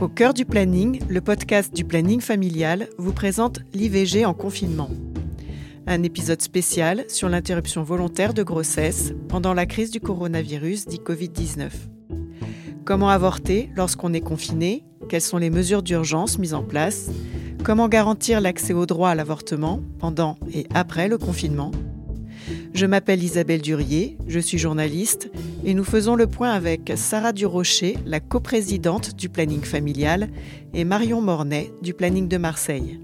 Au cœur du planning, le podcast du planning familial vous présente l'IVG en confinement. Un épisode spécial sur l'interruption volontaire de grossesse pendant la crise du coronavirus dit Covid-19. Comment avorter lorsqu'on est confiné? Quelles sont les mesures d'urgence mises en place? Comment garantir l'accès au droit à l'avortement pendant et après le confinement? Je m'appelle Isabelle Durier, je suis journaliste et nous faisons le point avec Sarah Durocher, la coprésidente du planning familial, et Marion Mornay du planning de Marseille.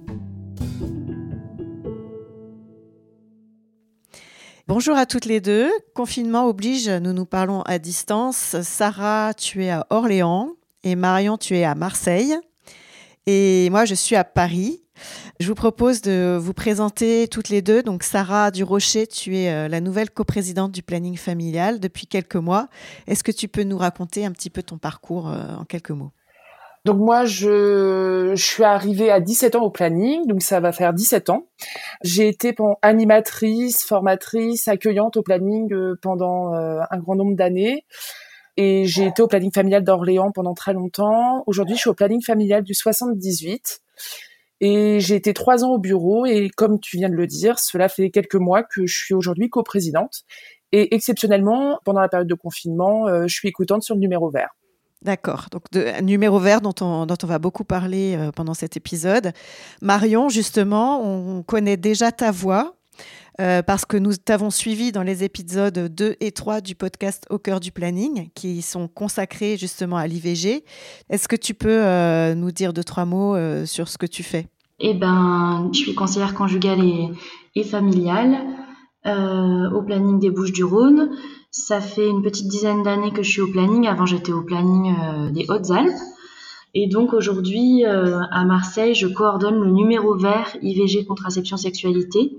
Bonjour à toutes les deux. Confinement oblige, nous nous parlons à distance. Sarah, tu es à Orléans et Marion, tu es à Marseille. Et moi, je suis à Paris. Je vous propose de vous présenter toutes les deux. Donc, Sarah Durocher, tu es euh, la nouvelle coprésidente du planning familial depuis quelques mois. Est-ce que tu peux nous raconter un petit peu ton parcours euh, en quelques mots? Donc moi, je, suis arrivée à 17 ans au planning, donc ça va faire 17 ans. J'ai été animatrice, formatrice, accueillante au planning euh, pendant un grand nombre d'années. Et j'ai été au planning familial d'Orléans pendant très longtemps. Aujourd'hui, je suis au planning familial du 78. Et j'ai été trois ans au bureau et comme tu viens de le dire, cela fait quelques mois que je suis aujourd'hui coprésidente. Et exceptionnellement, pendant la période de confinement, euh, je suis écoutante sur le numéro vert. D'accord. Donc, numéro vert dont on, dont on va beaucoup parler euh, pendant cet épisode. Marion, justement, on connaît déjà ta voix. Euh, parce que nous t'avons suivi dans les épisodes 2 et 3 du podcast Au cœur du planning, qui sont consacrés justement à l'IVG. Est-ce que tu peux euh, nous dire deux, trois mots euh, sur ce que tu fais? Eh ben, je suis conseillère conjugale et, et familiale au planning des Bouches-du-Rhône. Ça fait une petite dizaine d'années que je suis au planning. Avant, j'étais au planning des Hautes-Alpes. Et donc aujourd'hui, à Marseille, je coordonne le numéro vert IVG contraception sexualité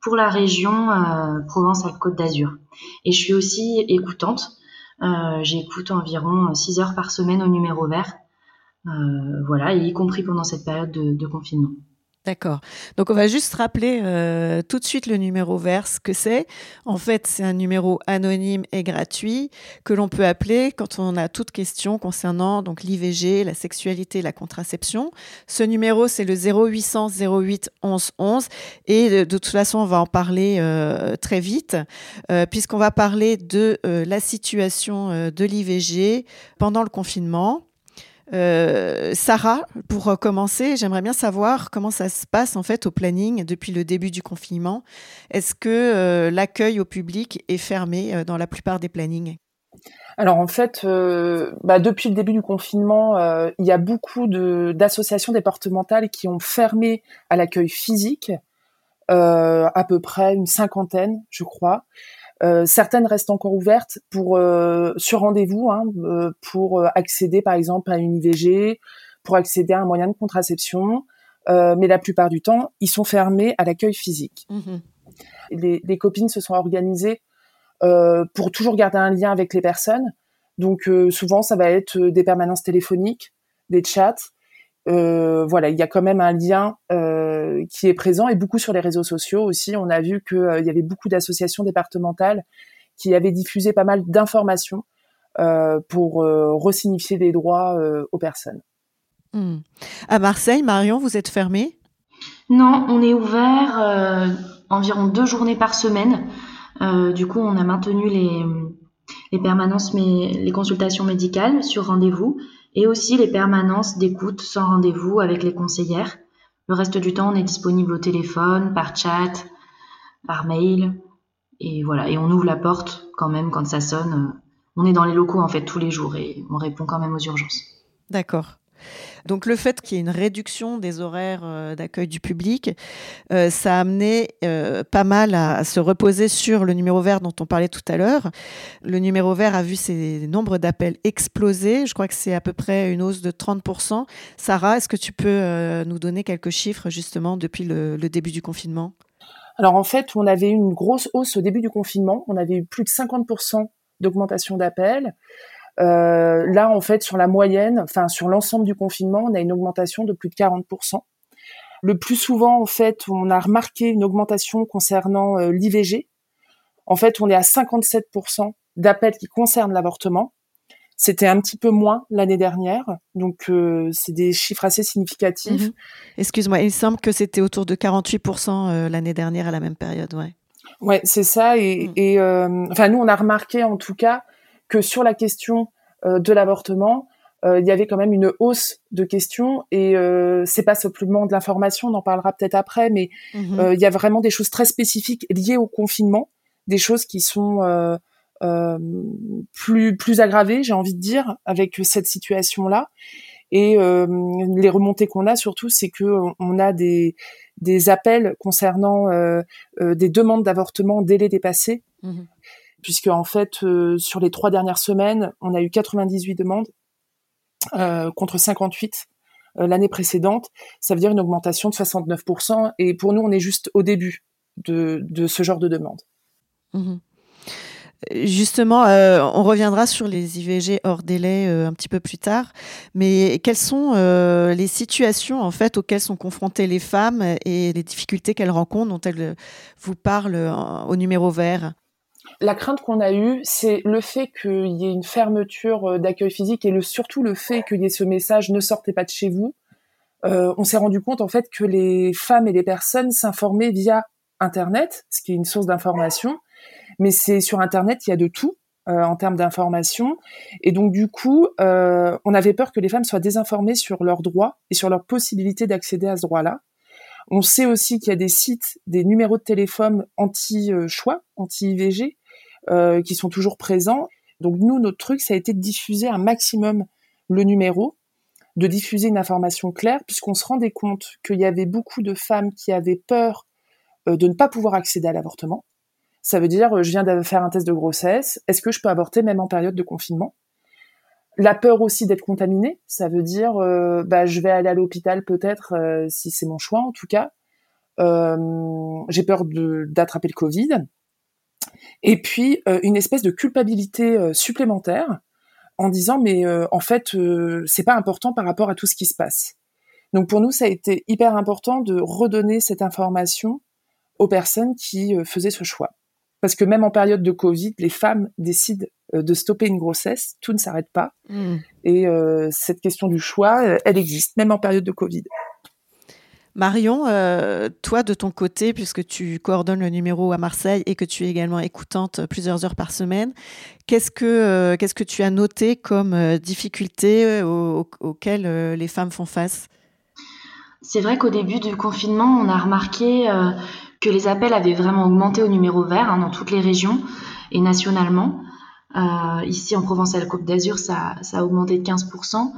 pour la région euh, Provence-Alpes-Côte d'Azur. Et je suis aussi écoutante. Euh, j'écoute environ 6 heures par semaine au numéro vert. Euh, voilà, y compris pendant cette période de confinement. D'accord. Donc on va juste rappeler euh, tout de suite le numéro vert, ce que c'est? En fait, c'est un numéro anonyme et gratuit que l'on peut appeler quand on a toute question concernant donc l'IVG, la sexualité, la contraception. Ce numéro, c'est le 0800 08 11 11 et de, toute façon, on va en parler euh, très vite euh, puisqu'on va parler de la situation de l'IVG pendant le confinement euh, Sarah, pour commencer, j'aimerais bien savoir comment ça se passe en fait au planning depuis le début du confinement. Est-ce que euh, l'accueil au public est fermé euh, dans la plupart des plannings? Alors en fait, bah, depuis le début du confinement, il y a beaucoup d'associations départementales qui ont fermé à l'accueil physique, à peu près une cinquantaine, je crois. Euh, certaines restent encore ouvertes pour euh, sur rendez-vous, hein, euh, pour accéder par exemple à une IVG, pour accéder à un moyen de contraception. mais la plupart du temps, ils sont fermés à l'accueil physique. Mmh les, les, copines se sont organisées pour toujours garder un lien avec les personnes. Donc souvent, ça va être des permanences téléphoniques, des chats, euh, voilà, il y a quand même un lien euh, qui est présent et beaucoup sur les réseaux sociaux aussi. On a vu qu'il euh, y avait beaucoup d'associations départementales qui avaient diffusé pas mal d'informations pour resignifier les droits aux personnes. Hmm. À Marseille, Marion, vous êtes fermée? Non, on est ouvert environ deux journées par semaine. du coup, on a maintenu les, les permanences, mais les consultations médicales sur rendez-vous et aussi les permanences d'écoute sans rendez-vous avec les conseillères. Le reste du temps, on est disponible au téléphone, par chat, par mail. Et voilà, et on ouvre la porte quand même quand ça sonne. On est dans les locaux en fait tous les jours et on répond quand même aux urgences. D'accord. Donc le fait qu'il y ait une réduction des horaires euh, d'accueil du public, euh, ça a amené euh, pas mal à, se reposer sur le numéro vert dont on parlait tout à l'heure. Le numéro vert a vu ses nombres d'appels exploser. Je crois que c'est à peu près une hausse de 30%. Sarah, est-ce que tu peux nous donner quelques chiffres justement depuis le, le début du confinement? Alors en fait, on avait eu une grosse hausse au début du confinement. On avait eu plus de 50% d'augmentation d'appels. Euh, là, en fait, sur la moyenne, enfin sur l'ensemble du confinement, on a une augmentation de plus de 40%. Le plus souvent, en fait, on a remarqué une augmentation concernant euh, l'IVG. En fait, on est à 57% d'appels qui concernent l'avortement. C'était un petit peu moins l'année dernière, donc euh, c'est des chiffres assez significatifs. Mhm. Excuse-moi, il semble que c'était autour de 48% euh, l'année dernière à la même période, ouais. Ouais, c'est ça. Et, mm. et euh, enfin, nous, on a remarqué en tout cas que sur la question de l'avortement, il y avait quand même une hausse de questions. Et c'est pas simplement de l'information, on en parlera peut-être après, mais mhm. il y a vraiment des choses très spécifiques liées au confinement, des choses qui sont euh, plus plus aggravé, j'ai envie de dire, avec cette situation-là. Et euh, les remontées qu'on a surtout, c'est que on a des des appels concernant euh, des demandes d'avortement délai dépassé, mmh. Puisque en fait sur les trois dernières semaines, on a eu 98 demandes contre 58 l'année précédente. Ça veut dire une augmentation de 69%. Et pour nous, on est juste au début de, ce genre de demande. Mmh. Justement, euh, on reviendra sur les IVG hors délai euh, un petit peu plus tard, mais quelles sont euh, les situations en fait auxquelles sont confrontées les femmes et les difficultés qu'elles rencontrent dont elles vous parlent au numéro vert? La crainte qu'on a eue, c'est le fait qu'il y ait une fermeture d'accueil physique et le, surtout le fait qu'il y ait ce message ne sortez pas de chez vous. on s'est rendu compte en fait que les femmes et les personnes s'informaient via Internet, ce qui est une source d'information, mais c'est sur Internet, il y a de tout. Euh, en termes d'information. Et donc du coup, euh, on avait peur que les femmes soient désinformées sur leurs droits et sur leur possibilité d'accéder à ce droit-là. On sait aussi qu'il y a des sites, des numéros de téléphone anti-choix, anti-IVG, euh, qui sont toujours présents. Donc nous, notre truc, ça a été de diffuser un maximum le numéro, de diffuser une information claire, puisqu'on se rendait compte qu'il y avait beaucoup de femmes qui avaient peur de ne pas pouvoir accéder à l'avortement. Ça veut dire, je viens de faire un test de grossesse, est-ce que je peux avorter même en période de confinement? La peur aussi d'être contaminée, ça veut dire, euh, bah, je vais aller à l'hôpital peut-être, euh, si c'est mon choix en tout cas. Euh, j'ai peur d'attraper le Covid. Et puis, une espèce de culpabilité supplémentaire en disant, mais en fait, c'est pas important par rapport à tout ce qui se passe. Donc pour nous, ça a été hyper important de redonner cette information aux personnes qui faisaient ce choix. Parce que même en période de Covid, les femmes décident euh, de stopper une grossesse, tout ne s'arrête pas. Hmm. Et euh, cette question du choix, euh, elle existe, même en période de Covid. Marion, toi de ton côté, puisque tu coordonnes le numéro à Marseille et que tu es également écoutante plusieurs heures par semaine, qu'est-ce que, qu'est-ce que tu as noté comme difficultés auxquelles les femmes font face? C'est vrai qu'au début du confinement, on a remarqué que les appels avaient vraiment augmenté au numéro vert hein, dans toutes les régions et nationalement. Euh, ici en Provence-Alpes-Côte d'Azur, ça, ça, a augmenté de 15%.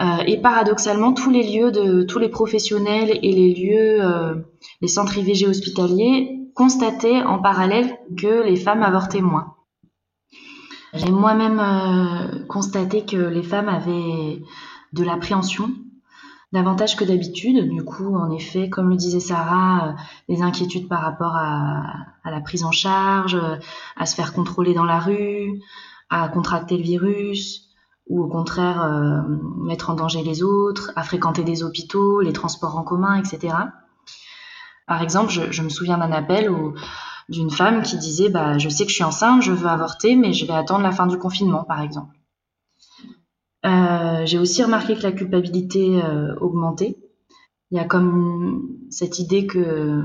Euh, et paradoxalement, tous les lieux de tous les professionnels et les lieux, euh, les centres IVG hospitaliers constataient en parallèle que les femmes avortaient moins. J'ai moi-même euh, constaté que les femmes avaient de l'appréhension davantage que d'habitude. Du coup, en effet, comme le disait Sarah, euh, des inquiétudes par rapport à, la prise en charge, euh, à se faire contrôler dans la rue, à contracter le virus, ou au contraire euh, mettre en danger les autres, à fréquenter des hôpitaux, les transports en commun, etc. Par exemple, je, me souviens d'un appel d'une femme qui disait bah, Je sais que je suis enceinte, je veux avorter, mais je vais attendre la fin du confinement, par exemple. Euh, j'ai aussi remarqué que la culpabilité euh, augmentait. Il y a comme cette idée que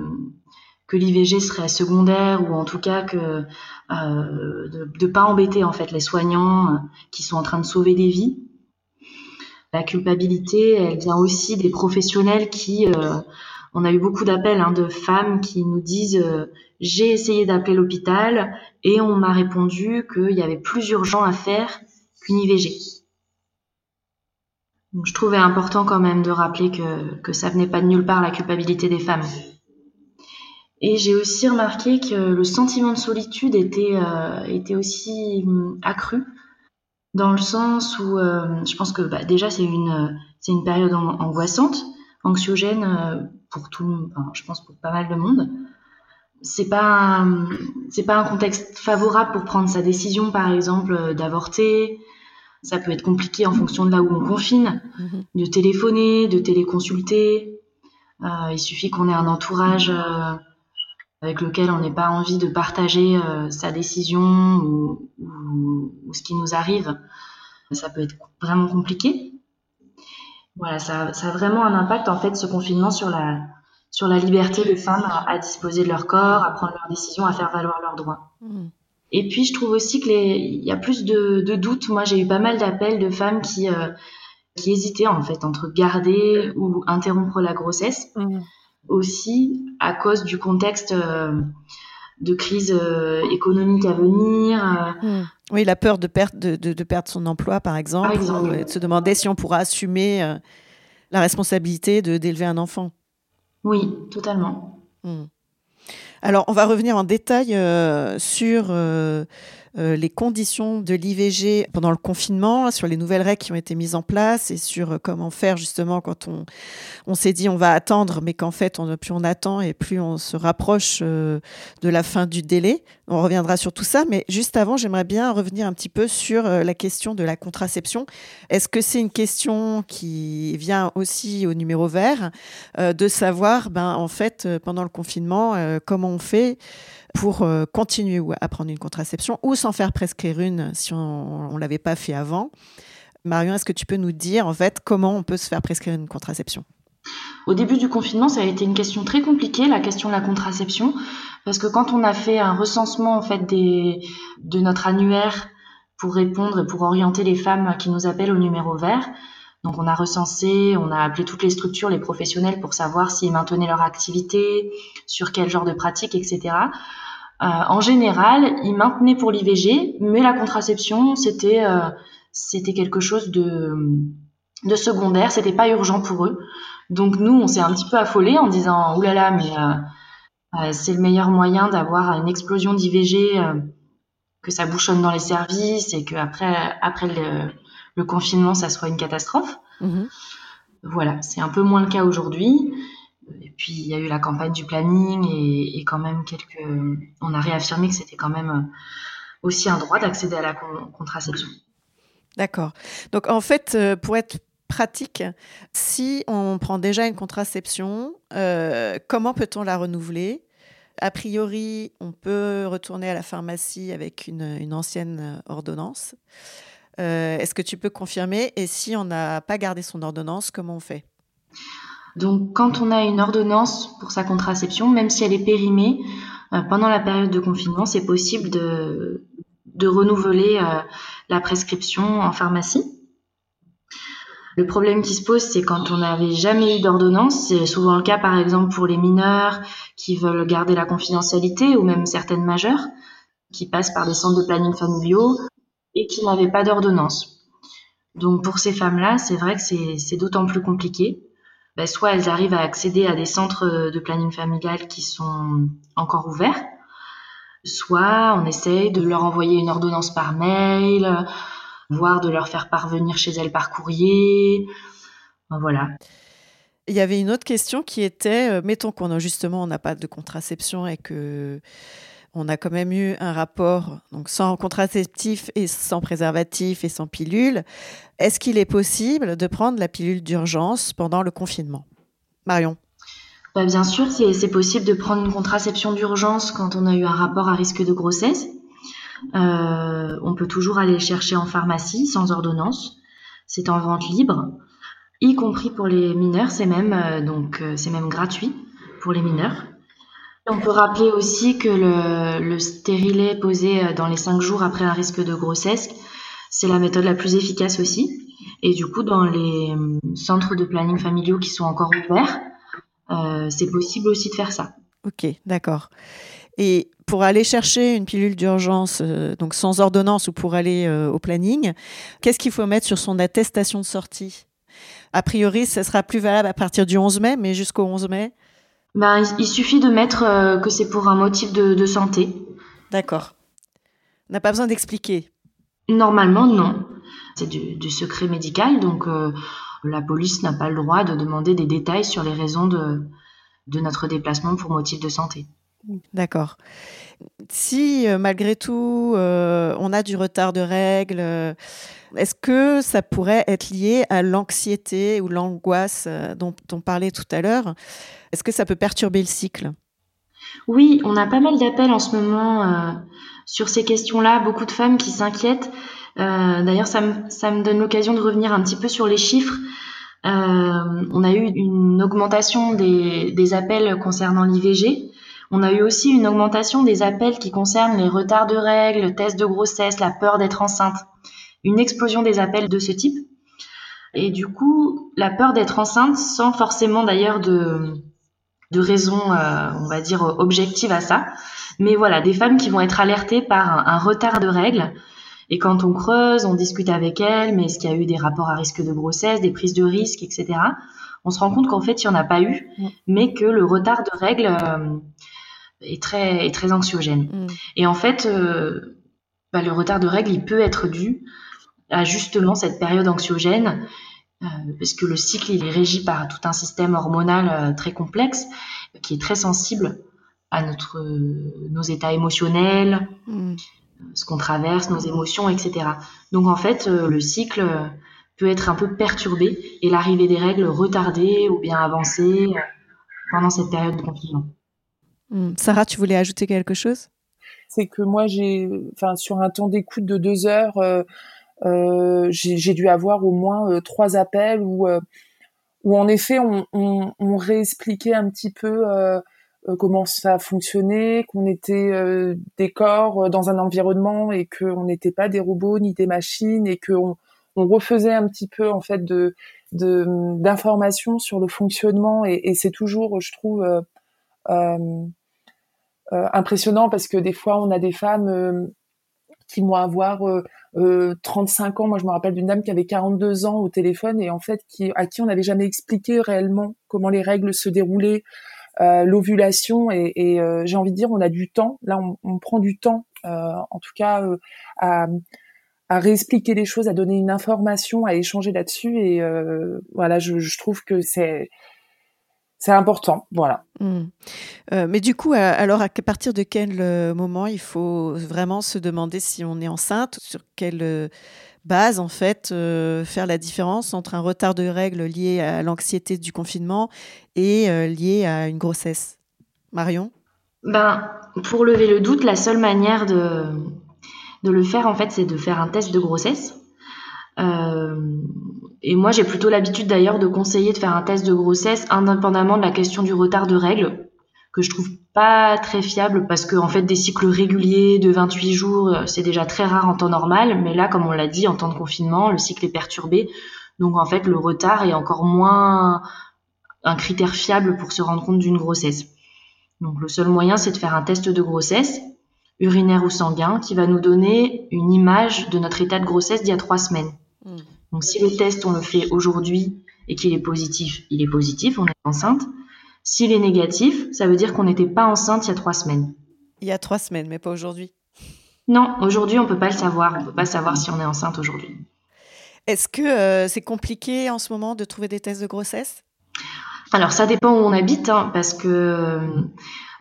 que l'IVG serait secondaire ou en tout cas que euh, de ne pas embêter en fait les soignants qui sont en train de sauver des vies. La culpabilité, elle vient aussi des professionnels qui, on a eu beaucoup d'appels hein, de femmes qui nous disent j'ai essayé d'appeler l'hôpital et on m'a répondu qu'il y avait plus urgent à faire qu'une IVG je trouvais important quand même de rappeler que ça venait pas de nulle part la culpabilité des femmes. Et j'ai aussi remarqué que le sentiment de solitude était, euh, était aussi hum, accru, dans le sens où euh, je pense que bah, déjà c'est une, c'est une période angoissante, anxiogène euh, pour tout, enfin, je pense pour pas mal de monde. C'est pas, c'est pas un contexte favorable pour prendre sa décision, par exemple, d'avorter, ça peut être compliqué en fonction de là où on confine, mhm. de téléphoner, de téléconsulter. Euh, il suffit qu'on ait un entourage euh, avec lequel on n'ait pas envie de partager euh, sa décision ou, ce qui nous arrive ça peut être vraiment compliqué. Voilà, ça, ça a vraiment un impact en fait ce confinement sur la sur la liberté des femmes à, disposer de leur corps, à prendre leurs décisions, à faire valoir leurs droits. Mmh. Et puis je trouve aussi que il y a plus de, de doutes. Moi, j'ai eu pas mal d'appels de femmes qui euh, qui hésitaient en fait entre garder ou interrompre la grossesse. Mmh. Aussi à cause du contexte euh, de crise euh, économique à venir. Mmh. Oui, la peur de perdre de, de, perdre son emploi, par exemple, ou de se demander si on pourra assumer la responsabilité d'élever un enfant. Oui, totalement. Hmm. Alors, on va revenir en détail euh, sur euh, euh, les conditions de l'IVG pendant le confinement, sur les nouvelles règles qui ont été mises en place et sur euh, comment faire justement quand on, on s'est dit on va attendre, mais qu'en fait, on, plus on attend et plus on se rapproche euh, de la fin du délai. On reviendra sur tout ça, mais juste avant, j'aimerais bien revenir un petit peu sur la question de la contraception. Est-ce que c'est une question qui vient aussi au numéro vert de savoir, ben, en fait, pendant le confinement, comment on fait pour euh, continuer à prendre une contraception ou s'en faire prescrire une si on ne l'avait pas fait avant. Marion, est-ce que tu peux nous dire en fait comment on peut se faire prescrire une contraception? Au début du confinement, ça a été une question très compliquée, la question de la contraception, parce que quand on a fait un recensement en fait de notre annuaire pour répondre et pour orienter les femmes qui nous appellent au numéro vert, donc on a recensé, on a appelé toutes les structures, les professionnels pour savoir s'ils maintenaient leur activité, sur quel genre de pratique, etc. Euh, en général, ils maintenaient pour l'IVG, mais la contraception, c'était euh, c'était quelque chose de, de secondaire, c'était pas urgent pour eux. Donc nous, on s'est un petit peu affolés en disant oulala, mais euh, c'est le meilleur moyen d'avoir une explosion d'IVG, que ça bouchonne dans les services et que après après le, confinement, ça soit une catastrophe. Mmh voilà, c'est un peu moins le cas aujourd'hui. Et puis il y a eu la campagne du planning et, quand même quelques. On a réaffirmé que c'était quand même euh, aussi un droit d'accéder à la contraception. D'accord. Donc en fait, euh, pour être pratique, si on prend déjà une contraception, euh, comment peut-on la renouveler? A priori, on peut retourner à la pharmacie avec une, ancienne ordonnance. Est-ce que tu peux confirmer? Et si on n'a pas gardé son ordonnance, comment on fait? Donc, quand on a une ordonnance pour sa contraception, même si elle est périmée, euh, pendant la période de confinement, c'est possible de, renouveler euh, la prescription en pharmacie. Le problème qui se pose, c'est quand on n'avait jamais eu d'ordonnance. C'est souvent le cas, par exemple, pour les mineurs qui veulent garder la confidentialité ou même certaines majeures qui passent par des centres de planning familiaux et qui n'avaient pas d'ordonnance. Donc, pour ces femmes-là, c'est vrai que c'est d'autant plus compliqué. Ben, soit elles arrivent à accéder à des centres de planning familial qui sont encore ouverts, soit on essaye de leur envoyer une ordonnance par mail, voire de leur faire parvenir chez elles par courrier. Voilà. Il y avait une autre question qui était, euh, mettons qu'on a justement on n'a pas de contraception et que on a quand même eu un rapport donc sans contraceptif et sans préservatif et sans pilule. Est-ce qu'il est possible de prendre la pilule d'urgence pendant le confinement? Marion? Bah, Bien sûr, c'est possible de prendre une contraception d'urgence quand on a eu un rapport à risque de grossesse. Euh, on peut toujours aller chercher en pharmacie sans ordonnance. C'est en vente libre, y compris pour les mineurs. C'est même euh, euh, c'est même gratuit pour les mineurs. On peut rappeler aussi que le, le stérilet posé euh, dans les cinq jours après un risque de grossesse, c'est la méthode la plus efficace aussi. Et du coup, dans les euh, centres de planning familiaux qui sont encore ouverts, euh, c'est possible aussi de faire ça. Ok, d'accord. Et pour aller chercher une pilule d'urgence, donc sans ordonnance ou pour aller au planning, qu'est-ce qu'il faut mettre sur son attestation de sortie? A priori, ça sera plus valable à partir du 11 mai, mais jusqu'au 11 mai ben, il, suffit de mettre euh, que c'est pour un motif de, santé. D'accord. On n'a pas besoin d'expliquer. Normalement, non. C'est du, secret médical, donc euh, la police n'a pas le droit de demander des détails sur les raisons de, de notre déplacement pour motif de santé. D'accord. Si euh, malgré tout on a du retard de règles, est-ce que ça pourrait être lié à l'anxiété ou l'angoisse dont on parlait tout à l'heure? Est-ce que ça peut perturber le cycle? Oui, on a pas mal d'appels en ce moment euh, sur ces questions-là, beaucoup de femmes qui s'inquiètent D'ailleurs, ça me, donne l'occasion de revenir un petit peu sur les chiffres. on a eu une augmentation des appels concernant l'IVG. On a eu aussi une augmentation des appels qui concernent les retards de règles, tests de grossesse, la peur d'être enceinte. Une explosion des appels de ce type. Et du coup, la peur d'être enceinte, sans forcément d'ailleurs de, de raisons, euh, on va dire, objectives à ça. Mais voilà, des femmes qui vont être alertées par un, retard de règles. Et quand on creuse, on discute avec elles, mais est-ce qu'il y a eu des rapports à risque de grossesse, des prises de risque, etc. On se rend compte qu'en fait, il n'y en a pas eu, mais que le retard de règles euh, est, très, est très anxiogène. Mm. Et en fait, euh, bah, le retard de règles, il peut être dû à justement cette période anxiogène, euh, parce que le cycle il est régi par tout un système hormonal euh, très complexe, qui est très sensible à notre, nos états émotionnels, mm. ce qu'on traverse, nos émotions, etc. Donc en fait, le cycle peut être un peu perturbé et l'arrivée des règles retardée ou bien avancée pendant cette période de confinement. Mm. Sarah, tu voulais ajouter quelque chose? C'est que moi, j'ai, enfin, sur un temps d'écoute de deux heures, euh, j'ai dû avoir au moins euh, trois appels où, euh, où en effet on, réexpliquait un petit peu comment ça fonctionnait, qu'on était des corps dans un environnement et qu'on n'était pas des robots ni des machines et qu'on on refaisait un petit peu en fait d'informations sur le fonctionnement et, c'est toujours, je trouve, euh, impressionnant parce que des fois on a des femmes qui vont avoir 35 euh, ans. Moi, je me rappelle d'une dame qui avait 42 ans au téléphone et en fait, qui, à qui on n'avait jamais expliqué réellement comment les règles se déroulaient, euh, l'ovulation. Et, euh, j'ai envie de dire, on a du temps. Là, on, prend du temps, en tout cas, à, à réexpliquer les choses, à donner une information, à échanger là-dessus. Et voilà, je trouve que c'est c'est important, voilà. Hmm. Euh, mais du coup, alors à partir de quel euh, moment il faut vraiment se demander si on est enceinte, sur quelle euh, base en fait faire la différence entre un retard de règles lié à l'anxiété du confinement et lié à une grossesse? Marion? Ben, pour lever le doute, la seule manière de, de le faire en fait, c'est de faire un test de grossesse. Euh, et moi, j'ai plutôt l'habitude d'ailleurs de conseiller de faire un test de grossesse indépendamment de la question du retard de règles, que je trouve pas très fiable parce que en fait des cycles réguliers de 28 jours, euh, c'est déjà très rare en temps normal, mais là, comme on l'a dit, en temps de confinement, le cycle est perturbé, donc en fait le retard est encore moins un critère fiable pour se rendre compte d'une grossesse. Donc le seul moyen, c'est de faire un test de grossesse urinaire ou sanguin qui va nous donner une image de notre état de grossesse d'il y a trois semaines. Donc si le test, on le fait aujourd'hui et qu'il est positif, il est positif, on est enceinte. S'il est négatif, ça veut dire qu'on n'était pas enceinte il y a trois semaines. Il y a trois semaines, mais pas aujourd'hui. Non, aujourd'hui, on ne peut pas le savoir. On ne peut pas savoir si on est enceinte aujourd'hui. Est-ce que euh, c'est compliqué en ce moment de trouver des tests de grossesse? Alors, ça dépend où on habite, hein, parce que euh,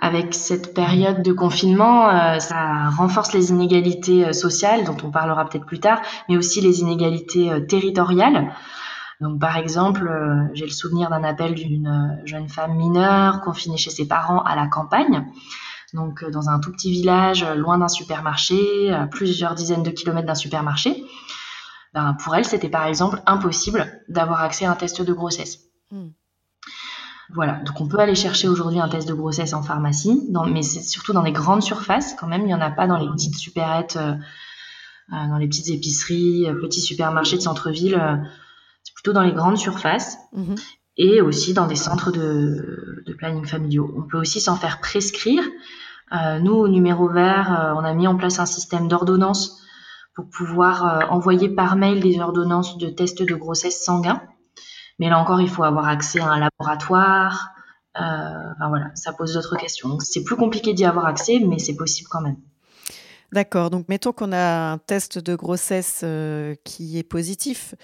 avec cette période de confinement, euh, ça renforce les inégalités euh, sociales, dont on parlera peut-être plus tard, mais aussi les inégalités euh, territoriales. Donc, par exemple, j'ai le souvenir d'un appel d'une jeune femme mineure confinée chez ses parents à la campagne, donc dans un tout petit village, loin d'un supermarché, à plusieurs dizaines de kilomètres d'un supermarché. Ben, pour elle, c'était par exemple impossible d'avoir accès à un test de grossesse. Hmm. Voilà, donc on peut aller chercher aujourd'hui un test de grossesse en pharmacie, mais c'est surtout dans les grandes surfaces quand même. Il n'y en a pas dans les petites supérettes, euh, euh, dans les petites épiceries, euh, petits supermarchés de centre-ville. c'est plutôt dans les grandes surfaces mhm. et aussi dans des centres de, planning familiaux. On peut aussi s'en faire prescrire. nous, au numéro vert, on a mis en place un système d'ordonnance pour pouvoir envoyer par mail des ordonnances de tests de grossesse sanguin. Mais là encore, il faut avoir accès à un laboratoire. Euh, ça pose d'autres questions. C'est plus compliqué d'y avoir accès, mais c'est possible quand même. D'accord. Donc mettons qu'on a un test de grossesse euh, qui est positif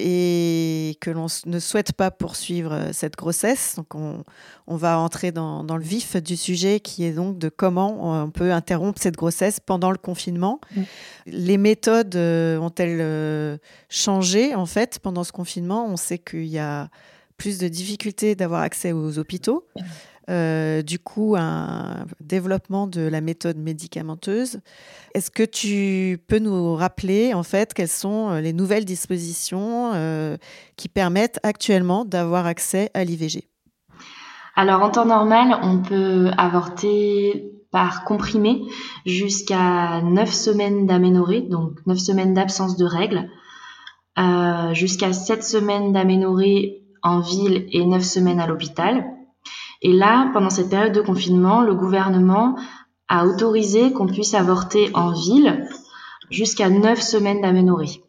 et que l'on ne souhaite pas poursuivre euh, cette grossesse. Donc on, va entrer dans, le vif du sujet qui est donc de comment on peut interrompre cette grossesse pendant le confinement. Mm. Les méthodes euh, ont-elles euh, changé en fait pendant ce confinement? On sait qu'il y a plus de difficultés d'avoir accès aux hôpitaux. Euh, du coup un développement de la méthode médicamenteuse. Est-ce que tu peux nous rappeler en fait quelles sont les nouvelles dispositions qui permettent actuellement d'avoir accès à l'IVG Alors en temps normal, on peut avorter par comprimé jusqu'à 9 semaines d'aménorrhée, donc 9 semaines d'absence de règles, euh, jusqu'à 7 semaines d'aménorrhée en ville et 9 semaines à l'hôpital. Et là, pendant cette période de confinement, le gouvernement a autorisé qu'on puisse avorter en ville jusqu'à 9 semaines d'aménorrhée.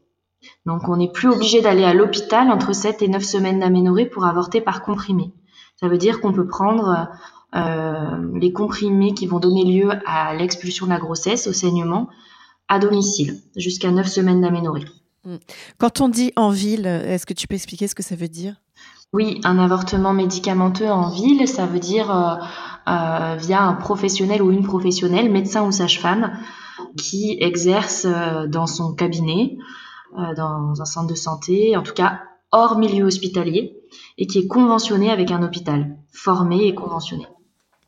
Donc on n'est plus obligé d'aller à l'hôpital entre 7 et 9 semaines d'aménorrhée pour avorter par comprimé. Ça veut dire qu'on peut prendre euh, les comprimés qui vont donner lieu à l'expulsion de la grossesse, au saignement, à domicile, jusqu'à 9 semaines d'aménorrhée. Hmm. Quand on dit en ville, est-ce que tu peux expliquer ce que ça veut dire? Oui, un avortement médicamenteux en ville, ça veut dire euh, euh, via un professionnel ou une professionnelle, médecin ou sage-femme, qui exerce dans son cabinet, dans un centre de santé, en tout cas hors milieu hospitalier, et qui est conventionné avec un hôpital, formé et conventionné.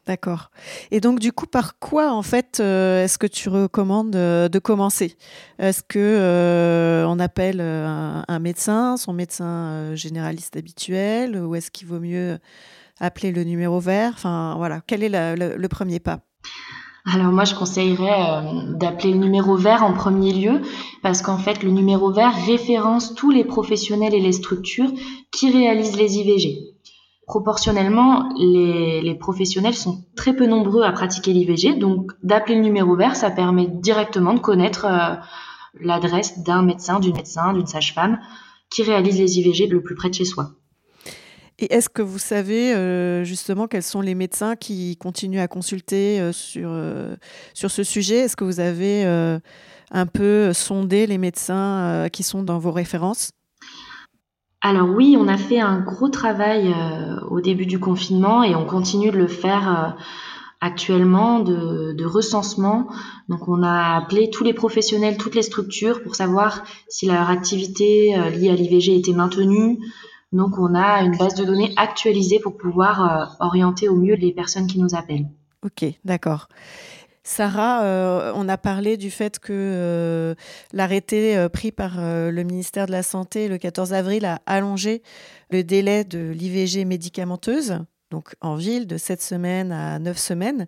D'accord. Et donc, du coup, par quoi, en fait, euh, est-ce que tu recommandes euh, de commencer? Est-ce que euh, on appelle un, médecin, son médecin généraliste habituel, ou est-ce qu'il vaut mieux appeler le numéro vert? Enfin, voilà. Quel est le, premier pas? Alors moi, je conseillerais d'appeler le numéro vert en premier lieu parce qu'en fait, le numéro vert référence tous les professionnels et les structures qui réalisent les IVG proportionnellement, les, professionnels sont très peu nombreux à pratiquer l'IVG, donc d'appeler le numéro vert, ça permet directement de connaître euh, l'adresse d'un médecin, d'une médecin, d'une sage-femme qui réalise les IVG le plus près de chez soi. Et est-ce que vous savez euh, justement quels sont les médecins qui continuent à consulter euh, sur, sur ce sujet? Est-ce que vous avez un peu sondé les médecins qui sont dans vos références? Alors oui, on a fait un gros travail euh, au début du confinement et on continue de le faire euh, actuellement de, recensement. Donc on a appelé tous les professionnels, toutes les structures pour savoir si leur activité euh, liée à l'IVG était maintenue. Donc on a une base de données actualisée pour pouvoir orienter au mieux les personnes qui nous appellent. Ok, d'accord. Sarah, euh, on a parlé du fait que euh, l'arrêté euh, pris par le ministère de la Santé le 14 avril a allongé le délai de l'IVG médicamenteuse, donc en ville, de 7 semaines à 9 semaines.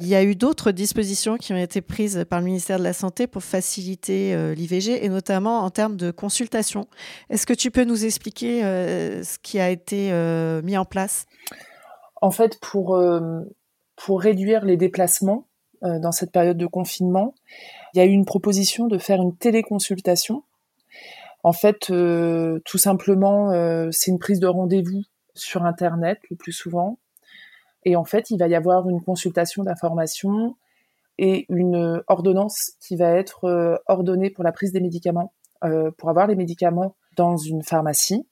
Il y a eu d'autres dispositions qui ont été prises par le ministère de la Santé pour faciliter l'IVG, et notamment en termes de consultation. Est-ce que tu peux nous expliquer ce qui a été mis en place? En fait, pour, pour réduire les déplacements, dans cette période de confinement, il y a eu une proposition de faire une téléconsultation. En fait, euh, tout simplement, euh, c'est une prise de rendez-vous sur Internet le plus souvent. Et en fait, il va y avoir une consultation d'information et une ordonnance qui va être ordonnée pour la prise des médicaments, pour avoir les médicaments dans une pharmacie.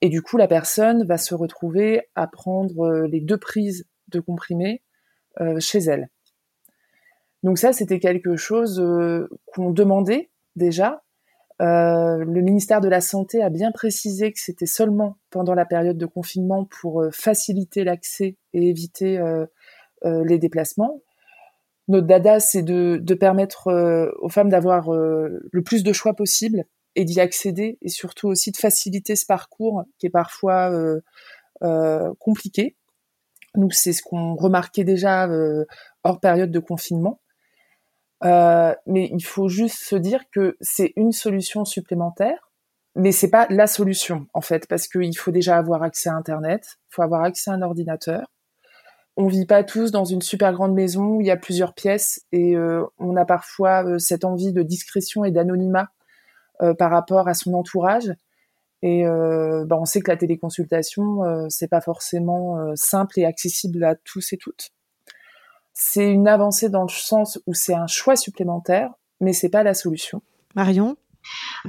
Et du coup, la personne va se retrouver à prendre les deux prises de comprimés chez elle. Donc ça, c'était quelque chose euh, qu'on demandait déjà. Euh, le ministère de la Santé a bien précisé que c'était seulement pendant la période de confinement pour euh, faciliter l'accès et éviter les déplacements. Notre dada, c'est de, de, permettre aux femmes d'avoir le plus de choix possible et d'y accéder, et surtout aussi de faciliter ce parcours qui est parfois compliqué. Nous, c'est ce qu'on remarquait déjà hors période de confinement. Euh, mais il faut juste se dire que c'est une solution supplémentaire, mais c'est pas la solution en fait, parce qu'il faut déjà avoir accès à Internet, il faut avoir accès à un ordinateur. On vit pas tous dans une super grande maison où il y a plusieurs pièces et euh, on a parfois euh, cette envie de discrétion et d'anonymat par rapport à son entourage. Et bah, on sait que la téléconsultation, c'est pas forcément simple et accessible à tous et toutes c'est une avancée dans le sens où c'est un choix supplémentaire, mais c'est pas la solution. Marion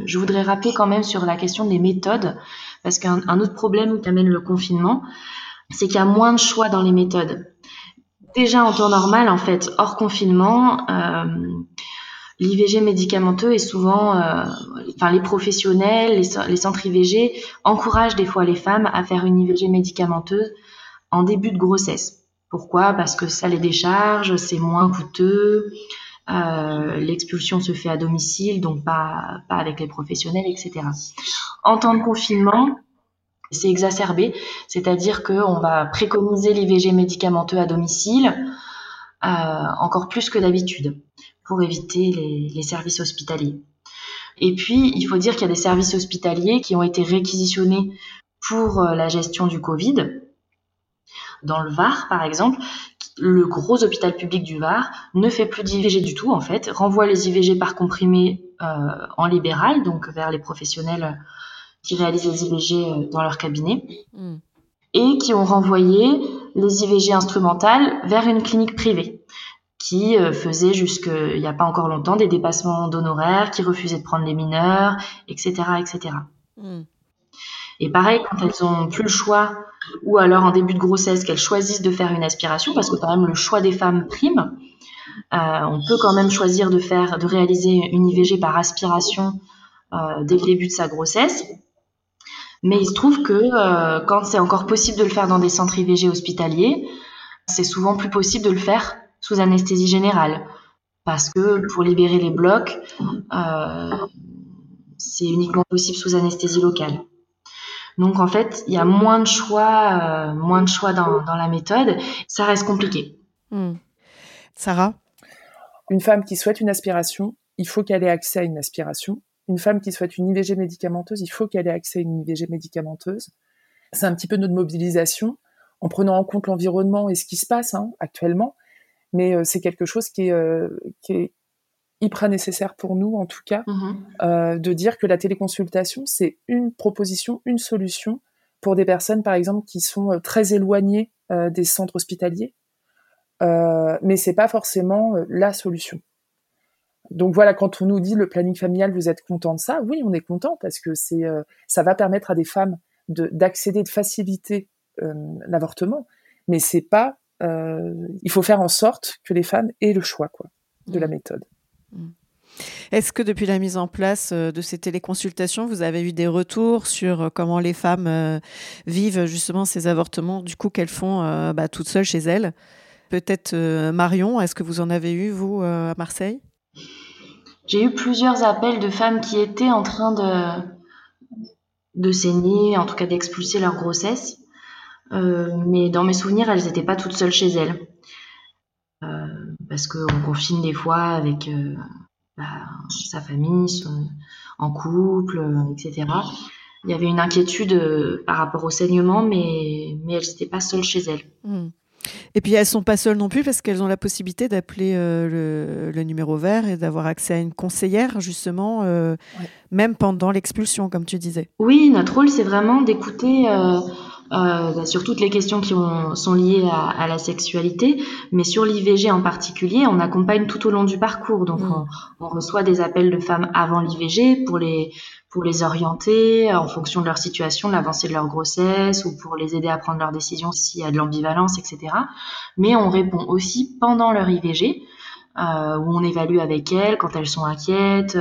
Je voudrais rappeler quand même sur la question des méthodes, parce qu'un autre problème qui amène le confinement, c'est qu'il y a moins de choix dans les méthodes. Déjà en temps normal, en fait, hors confinement, euh, l'IVG médicamenteux est souvent, euh, enfin les professionnels, les, les, centres IVG encouragent des fois les femmes à faire une IVG médicamenteuse en début de grossesse. Pourquoi? Parce que ça les décharge, c'est moins coûteux, euh, l'expulsion se fait à domicile, donc pas, pas avec les professionnels, etc. En temps de confinement, c'est exacerbé, c'est-à-dire qu'on va préconiser l'IVG médicamenteux à domicile euh, encore plus que d'habitude pour éviter les, services hospitaliers. Et puis, il faut dire qu'il y a des services hospitaliers qui ont été réquisitionnés pour euh, la gestion du Covid. Dans le Var, par exemple, le gros hôpital public du Var ne fait plus d'IVG du tout, en fait, renvoie les IVG par comprimé euh, en libéral, donc vers les professionnels qui réalisent les IVG euh, dans leur cabinet, mm. et qui ont renvoyé les IVG instrumentales vers une clinique privée qui euh, faisait jusqu'il n'y a pas encore longtemps des dépassements d'honoraires, qui refusait de prendre les mineurs, etc. etc. Mm. Et pareil, quand elles ont plus le choix, ou alors en début de grossesse, qu'elles choisissent de faire une aspiration, parce que quand même le choix des femmes prime, euh, on peut quand même choisir de faire, de réaliser une IVG par aspiration euh, dès le début de sa grossesse. Mais il se trouve que euh, quand c'est encore possible de le faire dans des centres IVG hospitaliers, c'est souvent plus possible de le faire sous anesthésie générale. Parce que pour libérer les blocs, c'est uniquement possible sous anesthésie locale. Donc en fait, il y a moins de choix, euh, moins de choix dans, dans, la méthode. Ça reste compliqué. Hmm. Sarah? Une femme qui souhaite une aspiration, il faut qu'elle ait accès à une aspiration une femme qui souhaite une IVG médicamenteuse, il faut qu'elle ait accès à une IVG médicamenteuse. C'est un petit peu notre mobilisation, en prenant en compte l'environnement et ce qui se passe hein, actuellement. Mais euh, c'est quelque chose qui est, euh, qui est, hyper nécessaire pour nous, en tout cas, mm-hmm. euh, de dire que la téléconsultation, c'est une proposition, une solution pour des personnes, par exemple, qui sont très éloignées des centres hospitaliers. mais c'est pas forcément la solution donc voilà, quand on nous dit le planning familial, vous êtes content de ça Oui, on est content parce que c'est, euh, ça va permettre à des femmes de, d'accéder, de faciliter euh, l'avortement. Mais c'est pas, euh, il faut faire en sorte que les femmes aient le choix quoi, de la mmh. méthode. Est-ce que depuis la mise en place de ces téléconsultations, vous avez eu des retours sur comment les femmes vivent justement ces avortements, du coup qu'elles font bah, toutes seules chez elles? Peut-être Marion, est-ce que vous en avez eu, vous, à Marseille? J'ai eu plusieurs appels de femmes qui étaient en train de, de saigner, en tout cas d'expulser leur grossesse. Euh, mais dans mes souvenirs, elles n'étaient pas toutes seules chez elles. Euh, parce qu'on confine des fois avec euh, bah, sa famille, en couple, etc. Il y avait une inquiétude par rapport au saignement, mais, mais elles n'étaient pas seules chez elles. Hmm. Et puis elles sont pas seules non plus parce qu'elles ont la possibilité d'appeler euh, le, numéro vert et d'avoir accès à une conseillère justement, euh, même pendant l'expulsion, comme tu disais. Oui, notre rôle c'est vraiment d'écouter euh, bah, sur toutes les questions qui sont liées à, la sexualité, mais sur l'IVG en particulier, on accompagne tout au long du parcours. Donc mm. on, reçoit des appels de femmes avant l'IVG pour les pour les orienter en fonction de leur situation, de l'avancée de leur grossesse ou pour les aider à prendre leurs décisions s'il y a de l'ambivalence, etc. Mais on répond aussi pendant leur IVG, euh, où on évalue avec elles quand elles sont inquiètes,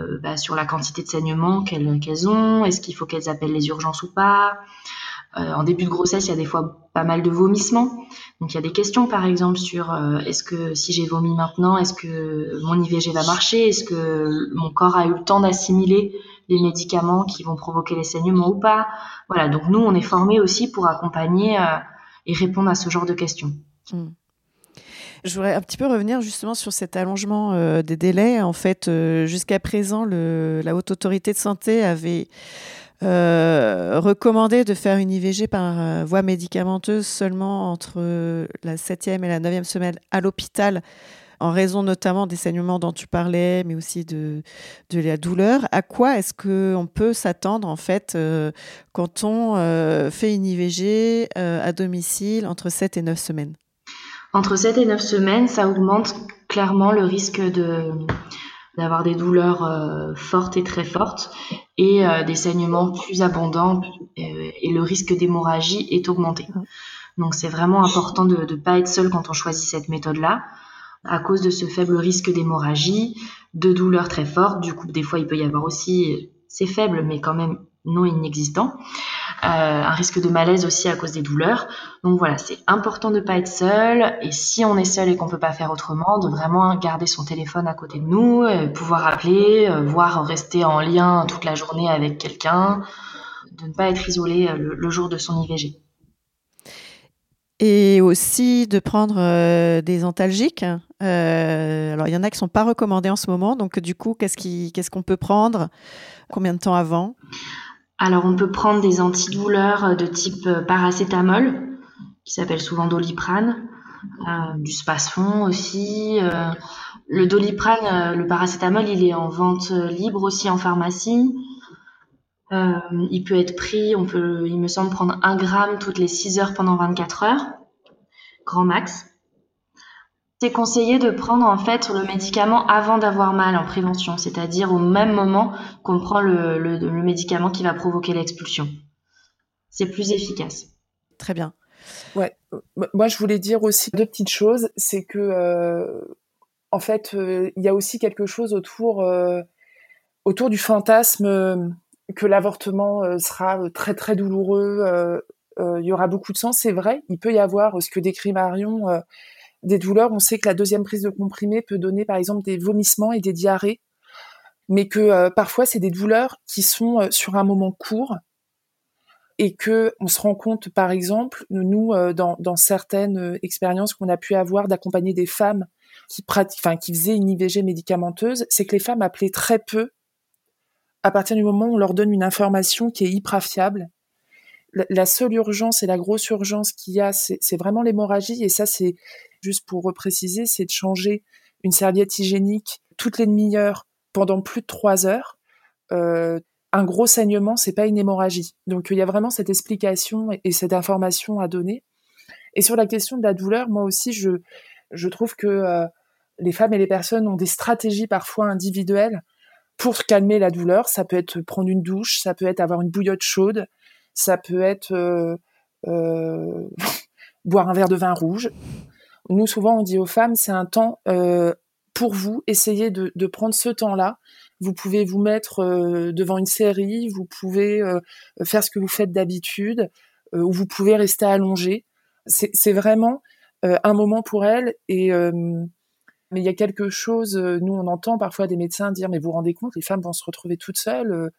euh, bah, sur la quantité de saignement qu'elles ont, est-ce qu'il faut qu'elles appellent les urgences ou pas. Euh, en début de grossesse, il y a des fois pas mal de vomissements. Donc il y a des questions par exemple sur euh, est-ce que si j'ai vomi maintenant, est-ce que mon IVG va marcher? Est-ce que mon corps a eu le temps d'assimiler les médicaments qui vont provoquer les saignements ou pas? Voilà, donc nous on est formés aussi pour accompagner euh, et répondre à ce genre de questions. Hmm. Je voudrais un petit peu revenir justement sur cet allongement des délais. En fait, jusqu'à présent, la Haute Autorité de Santé avait euh, recommander de faire une IVG par euh, voie médicamenteuse seulement entre la septième et la neuvième semaine à l'hôpital, en raison notamment des saignements dont tu parlais, mais aussi de, la douleur. À quoi est-ce qu'on peut s'attendre en fait euh, quand on fait une IVG à domicile entre 7 et 9 semaines? Entre 7 et 9 semaines, ça augmente clairement le risque de d'avoir des douleurs euh, fortes et très fortes et euh, des saignements plus abondants euh, et le risque d'hémorragie est augmenté. Donc c'est vraiment important de ne pas être seul quand on choisit cette méthode-là à cause de ce faible risque d'hémorragie, de douleurs très fortes. Du coup, des fois, il peut y avoir aussi, c'est faible, mais quand même non inexistant, un risque de malaise aussi à cause des douleurs. Donc voilà, c'est important de ne pas être seul. Et si on est seul et qu'on peut pas faire autrement, de vraiment garder son téléphone à côté de nous, pouvoir appeler, voire rester en lien toute la journée avec quelqu'un, de ne pas être isolé le jour de son IVG et aussi de prendre euh, des antalgiques. Euh, alors, il y en a qui ne sont pas recommandés en ce moment. Donc, du coup, qu'est-ce qu'on peut prendre? Combien de temps avant? Alors, on peut prendre des antidouleurs de type paracétamol, qui s'appelle souvent doliprane, euh, du spasfon aussi. le doliprane, le paracétamol, il est en vente libre aussi en pharmacie. Euh, il peut être pris, on peut, il me semble, prendre un gramme toutes les 6 heures pendant 24 heures, grand max. C'est conseillé de prendre en fait le médicament avant d'avoir mal en prévention, c'est-à-dire au même moment qu'on prend le, médicament qui va provoquer l'expulsion. C'est plus efficace. Très bien. Ouais, moi je voulais dire aussi deux petites choses, c'est que euh, en fait euh, il y a aussi quelque chose autour autour du fantasme que l'avortement euh, sera euh, très très douloureux, euh, il y aura beaucoup de sang, c'est vrai. Il peut y avoir ce que décrit Marion, des douleurs. On sait que la deuxième prise de comprimé peut donner par exemple des vomissements et des diarrhées, mais que parfois c'est des douleurs qui sont sur un moment court et que on se rend compte, par exemple, nous, dans, dans certaines expériences qu'on a pu avoir d'accompagner des femmes qui pratiquent, enfin, qui faisaient une IVG médicamenteuse, c'est que les femmes appelaient très peu à partir du moment où on leur donne une information qui est hyper fiable. La seule urgence et la grosse urgence qu'il y a, c'est vraiment l'hémorragie. Et ça, c'est juste pour repréciser, c'est de changer une serviette hygiénique toutes les demi-heures pendant plus de trois heures. Euh, un gros saignement, c'est pas une hémorragie. Donc il y a vraiment cette explication et, cette information à donner. Et sur la question de la douleur, moi aussi, je, je trouve que euh, les femmes et les personnes ont des stratégies parfois individuelles pour calmer la douleur. Ça peut être prendre une douche, ça peut être avoir une bouillotte chaude, ça peut être euh, euh, boire un verre de vin rouge. Nous, souvent, on dit aux femmes, c'est un temps euh, pour vous, essayez de, prendre ce temps-là. Vous pouvez vous mettre devant une série, vous pouvez faire ce que vous faites d'habitude, ou vous pouvez rester allongé. C'est vraiment un moment pour elles et mais il y a quelque chose, nous on entend parfois des médecins dire, mais vous vous rendez compte, les femmes vont se retrouver toutes seules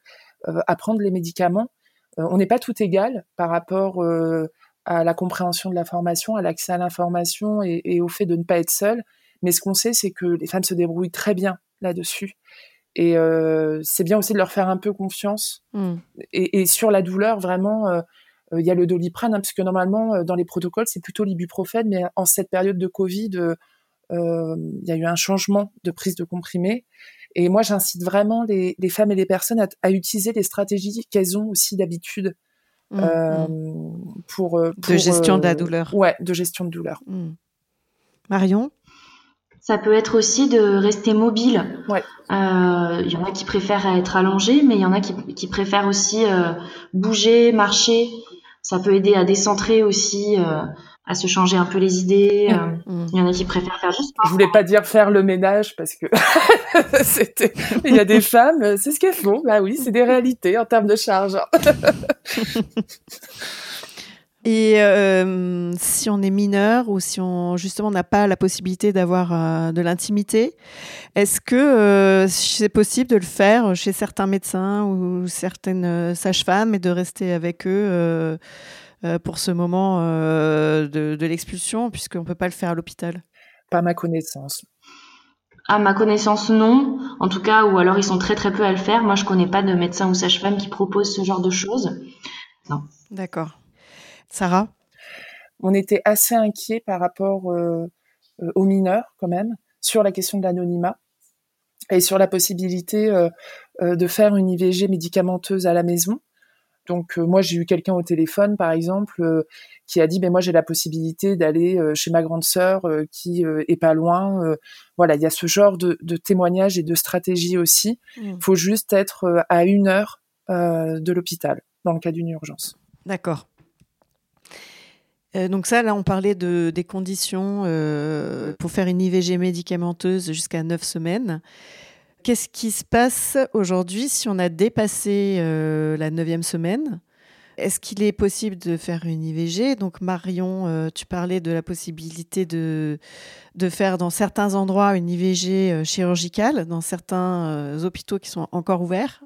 à prendre les médicaments. On n'est pas tout égal par rapport à la compréhension de la formation, à l'accès à l'information et, au fait de ne pas être seule. Mais ce qu'on sait, c'est que les femmes se débrouillent très bien là-dessus. Et c'est bien aussi de leur faire un peu confiance. Mmh. Et, sur la douleur, vraiment, il y a le doliprane, hein, parce que normalement, dans les protocoles, c'est plutôt l'ibuprofène, mais en cette période de Covid, euh, il y a eu un changement de prise de comprimés. Et moi, j'incite vraiment les, femmes et les personnes à, utiliser les stratégies qu'elles ont aussi d'habitude mmh, euh, mmh. Pour, euh, de gestion de la douleur. Ouais, de gestion de douleur. Mmh. Marion? Ça peut être aussi de rester mobile. Ouais. Il y en a qui préfèrent être allongés, mais il y en a qui, qui préfèrent aussi bouger, marcher. Ça peut aider à décentrer aussi à se changer un peu les idées. Mm. Euh. Il y en a qui préfèrent faire juste. Je voulais pas dire faire le ménage parce que c'était. Il y a des femmes, c'est ce qu'elles font. Bah oui, c'est des réalités en termes de charge. Et euh, si on est mineur ou si on justement n'a pas la possibilité d'avoir euh, de l'intimité, est-ce que c'est possible de le faire chez certains médecins ou certaines sages-femmes et de rester avec eux euh, pour ce moment euh, de, l'expulsion, puisqu'on ne peut pas le faire à l'hôpital Pas à ma connaissance. À ma connaissance, non. En tout cas, ou alors ils sont très très peu à le faire. Moi, je connais pas de médecin ou sage-femme qui propose ce genre de choses. Non. D'accord. Sarah? On était assez inquiets par rapport euh, aux mineurs, quand même, sur la question de l'anonymat et sur la possibilité de faire une IVG médicamenteuse à la maison. Donc euh, moi j'ai eu quelqu'un au téléphone par exemple euh, qui a dit ben moi j'ai la possibilité d'aller euh, chez ma grande sœur qui est pas loin. voilà il y a ce genre de, de témoignages et de stratégie aussi. Il mmh. faut juste être à une heure de l'hôpital dans le cas d'une urgence. D'accord. donc ça, là, on parlait de, des conditions pour faire une IVG médicamenteuse jusqu'à 9 semaines. Qu'est-ce qui se passe aujourd'hui si on a dépassé euh, la neuvième semaine? Est-ce qu'il est possible de faire une IVG Donc Marion, euh, tu parlais de la possibilité de, de faire dans certains endroits une IVG euh, chirurgicale, dans certains euh, hôpitaux qui sont encore ouverts.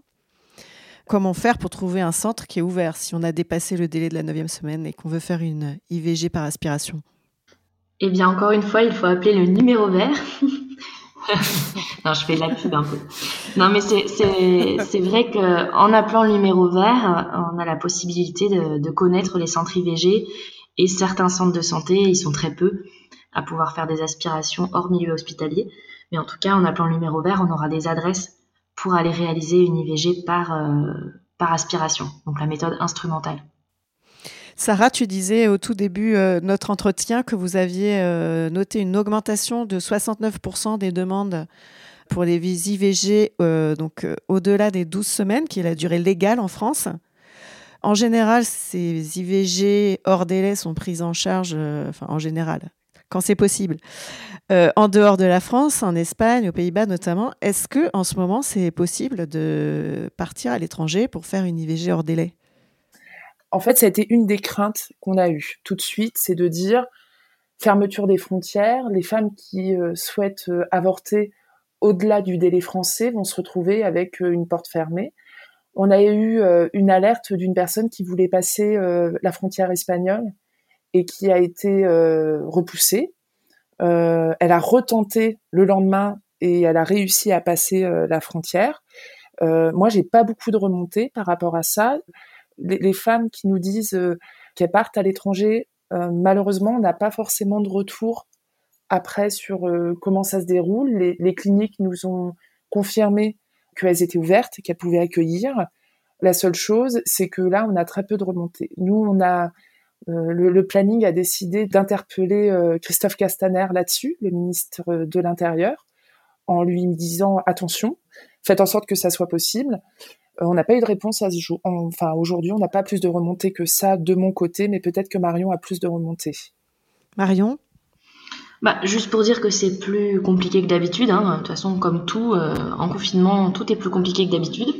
Comment faire pour trouver un centre qui est ouvert si on a dépassé le délai de la neuvième semaine et qu'on veut faire une IVG par aspiration? Eh bien, encore une fois, il faut appeler le numéro vert. non, je fais la pub un peu. Non, mais c'est vrai qu'en appelant le numéro vert, on a la possibilité de, de, connaître les centres IVG et certains centres de santé, ils sont très peu à pouvoir faire des aspirations hors milieu hospitalier. Mais en tout cas, en appelant le numéro vert, on aura des adresses pour aller réaliser une IVG par, euh, par aspiration, donc la méthode instrumentale. Sarah, tu disais au tout début euh, notre entretien que vous aviez euh, noté une augmentation de 69% des demandes pour les IVG euh, donc au-delà des 12 semaines, qui est la durée légale en France. En général, ces IVG hors délai sont prises en charge, enfin en général, quand c'est possible, en dehors de la France, en Espagne, aux Pays-Bas notamment. Est-ce que en ce moment c'est possible de partir à l'étranger pour faire une IVG hors délai? En fait, ça a été une des craintes qu'on a eues tout de suite, c'est de dire fermeture des frontières, les femmes qui euh, souhaitent euh, avorter au-delà du délai français vont se retrouver avec euh, une porte fermée. On a eu une alerte d'une personne qui voulait passer la frontière espagnole et qui a été repoussée. elle a retenté le lendemain et elle a réussi à passer la frontière. moi, j'ai pas beaucoup de remontées par rapport à ça les, femmes qui nous disent euh, qu'elles partent à l'étranger, euh, malheureusement, on n'a pas forcément de retour après sur euh, comment ça se déroule. Les, cliniques nous ont confirmé qu'elles étaient ouvertes, qu'elles pouvaient accueillir. La seule chose, c'est que là, on a très peu de remontées. Nous, on a le, planning a décidé d'interpeller Christophe Castaner là-dessus, le ministre de l'Intérieur, en lui disant attention, faites en sorte que ça soit possible. Euh, on n'a pas eu de réponse à ce jour. Enfin, aujourd'hui, on n'a pas plus de remontées que ça de mon côté, mais peut-être que Marion a plus de remontées. Marion? Bah, juste pour dire que c'est plus compliqué que d'habitude. Hein. De toute façon, comme tout, euh, en confinement, tout est plus compliqué que d'habitude.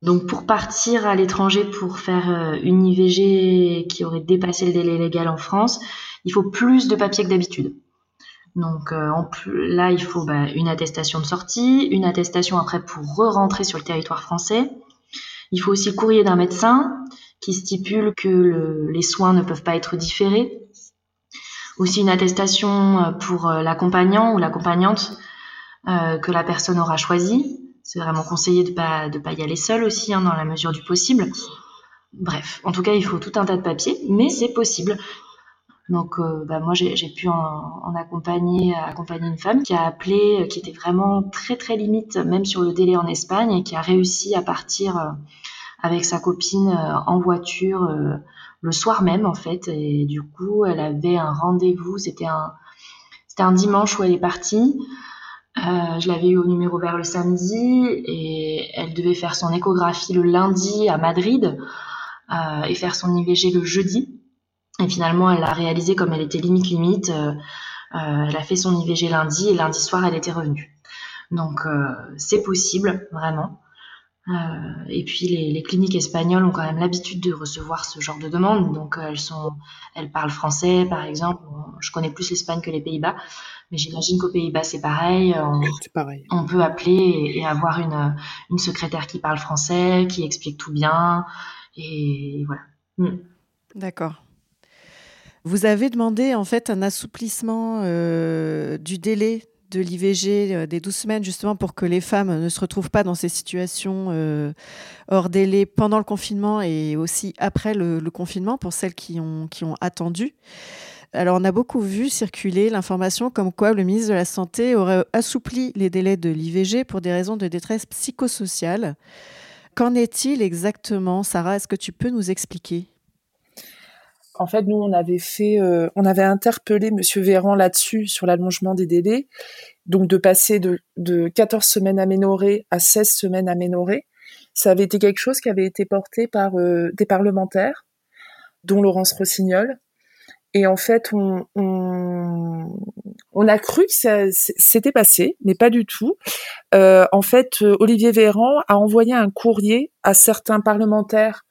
Donc, pour partir à l'étranger pour faire euh, une IVG qui aurait dépassé le délai légal en France, il faut plus de papiers que d'habitude. Donc euh, là, il faut bah, une attestation de sortie, une attestation après pour re-rentrer sur le territoire français. Il faut aussi le courrier d'un médecin qui stipule que les soins ne peuvent pas être différés. Aussi une attestation euh, pour euh, l'accompagnant ou l'accompagnante que la personne aura choisi. C'est vraiment conseillé de de pas y aller seul aussi, hein, dans la mesure du possible. Bref, en tout cas, il faut tout un tas de papiers, mais c'est possible. Donc, euh, bah, moi, j'ai pu en, accompagner, accompagner une femme qui a appelé, euh, qui était vraiment très très limite, même sur le délai en Espagne, et qui a réussi à partir euh, avec sa copine en voiture le soir même en fait. Et du coup, elle avait un rendez-vous. C'était un c'était un dimanche où elle est partie. je l'avais eu au numéro vert le samedi et elle devait faire son échographie le lundi à Madrid et faire son IVG le jeudi. Et finalement, elle l'a réalisé comme elle était limite limite. Euh, euh, elle a fait son IVG lundi et lundi soir, elle était revenue. Donc euh, c'est possible, vraiment. et puis les, cliniques espagnoles ont quand même l'habitude de recevoir ce genre de demandes. Donc elles sont, elles parlent français, par exemple. Je connais plus l'Espagne que les Pays-Bas, mais j'imagine qu'aux Pays-Bas c'est pareil. On, peut appeler et, avoir une, une secrétaire qui parle français, qui explique tout bien, et voilà. Mm. D'accord. Vous avez demandé en fait un assouplissement euh, du délai de l'IVG euh, des 12 semaines, justement pour que les femmes ne se retrouvent pas dans ces situations euh, hors délai pendant le confinement et aussi après le, confinement pour celles qui ont, qui ont attendu. Alors, on a beaucoup vu circuler l'information comme quoi le ministre de la Santé aurait assoupli les délais de l'IVG pour des raisons de détresse psychosociale. Qu'en est-il exactement, Sarah Est-ce que tu peux nous expliquer? En fait, nous, on avait fait, euh, on avait interpellé Monsieur Véran là-dessus sur l'allongement des délais, donc de passer de, de 14 semaines aménorées à 16 semaines aménorées. Ça avait été quelque chose qui avait été porté par euh, des parlementaires, dont Laurence Rossignol. Et en fait, on a cru que ça s'était passé, mais pas du tout. Euh, en fait, Olivier Véran a envoyé un courrier à certains parlementaires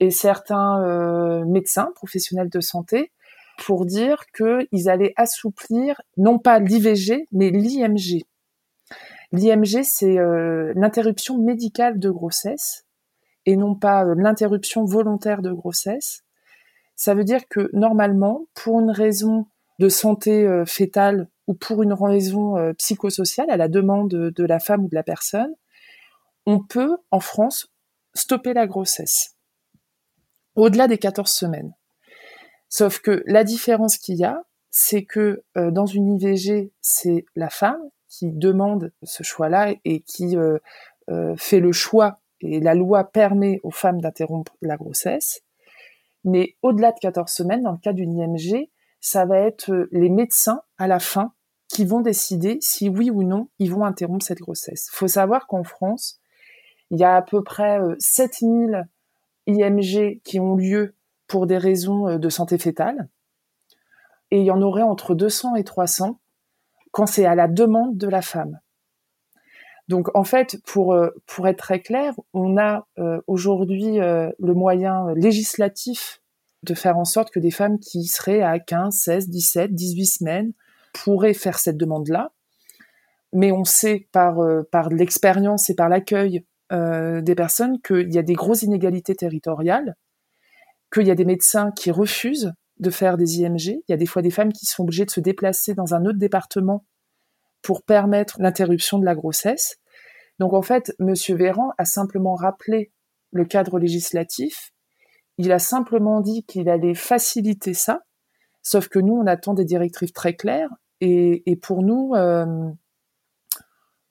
et certains euh, médecins professionnels de santé pour dire qu'ils allaient assouplir non pas l'IVG, mais l'IMG. L'IMG, c'est euh, l'interruption médicale de grossesse et non pas euh, l'interruption volontaire de grossesse. Ça veut dire que normalement, pour une raison de santé fétale ou pour une raison psychosociale, à la demande de la femme ou de la personne, on peut en France stopper la grossesse au-delà des 14 semaines. Sauf que la différence qu'il y a, c'est que euh, dans une IVG, c'est la femme qui demande ce choix-là et qui euh, euh, fait le choix, et la loi permet aux femmes d'interrompre la grossesse. Mais au-delà de 14 semaines, dans le cas d'une IMG, ça va être les médecins à la fin qui vont décider si oui ou non ils vont interrompre cette grossesse. Il faut savoir qu'en France, il y a à peu près 7000 IMG qui ont lieu pour des raisons euh, de santé fétale. Et il y en aurait entre 200 et 300 quand c'est à la demande de la femme. Donc en fait, pour, euh, pour être très clair, on a euh, aujourd'hui le moyen législatif de faire en sorte que des femmes qui seraient à 15, 16, 17, 18 semaines pourraient faire cette demande-là. Mais on sait par, par l'expérience et par l'accueil des personnes qu'il y a des grosses inégalités territoriales qu'il y a des médecins qui refusent de faire des IMG. Il y a des fois des femmes qui sont obligées de se déplacer dans un autre département pour permettre l'interruption de la grossesse. Donc en fait, Monsieur Véran a simplement rappelé le cadre législatif. Il a simplement dit qu'il allait faciliter ça, sauf que nous, on attend des directives très claires. Et, pour nous, euh,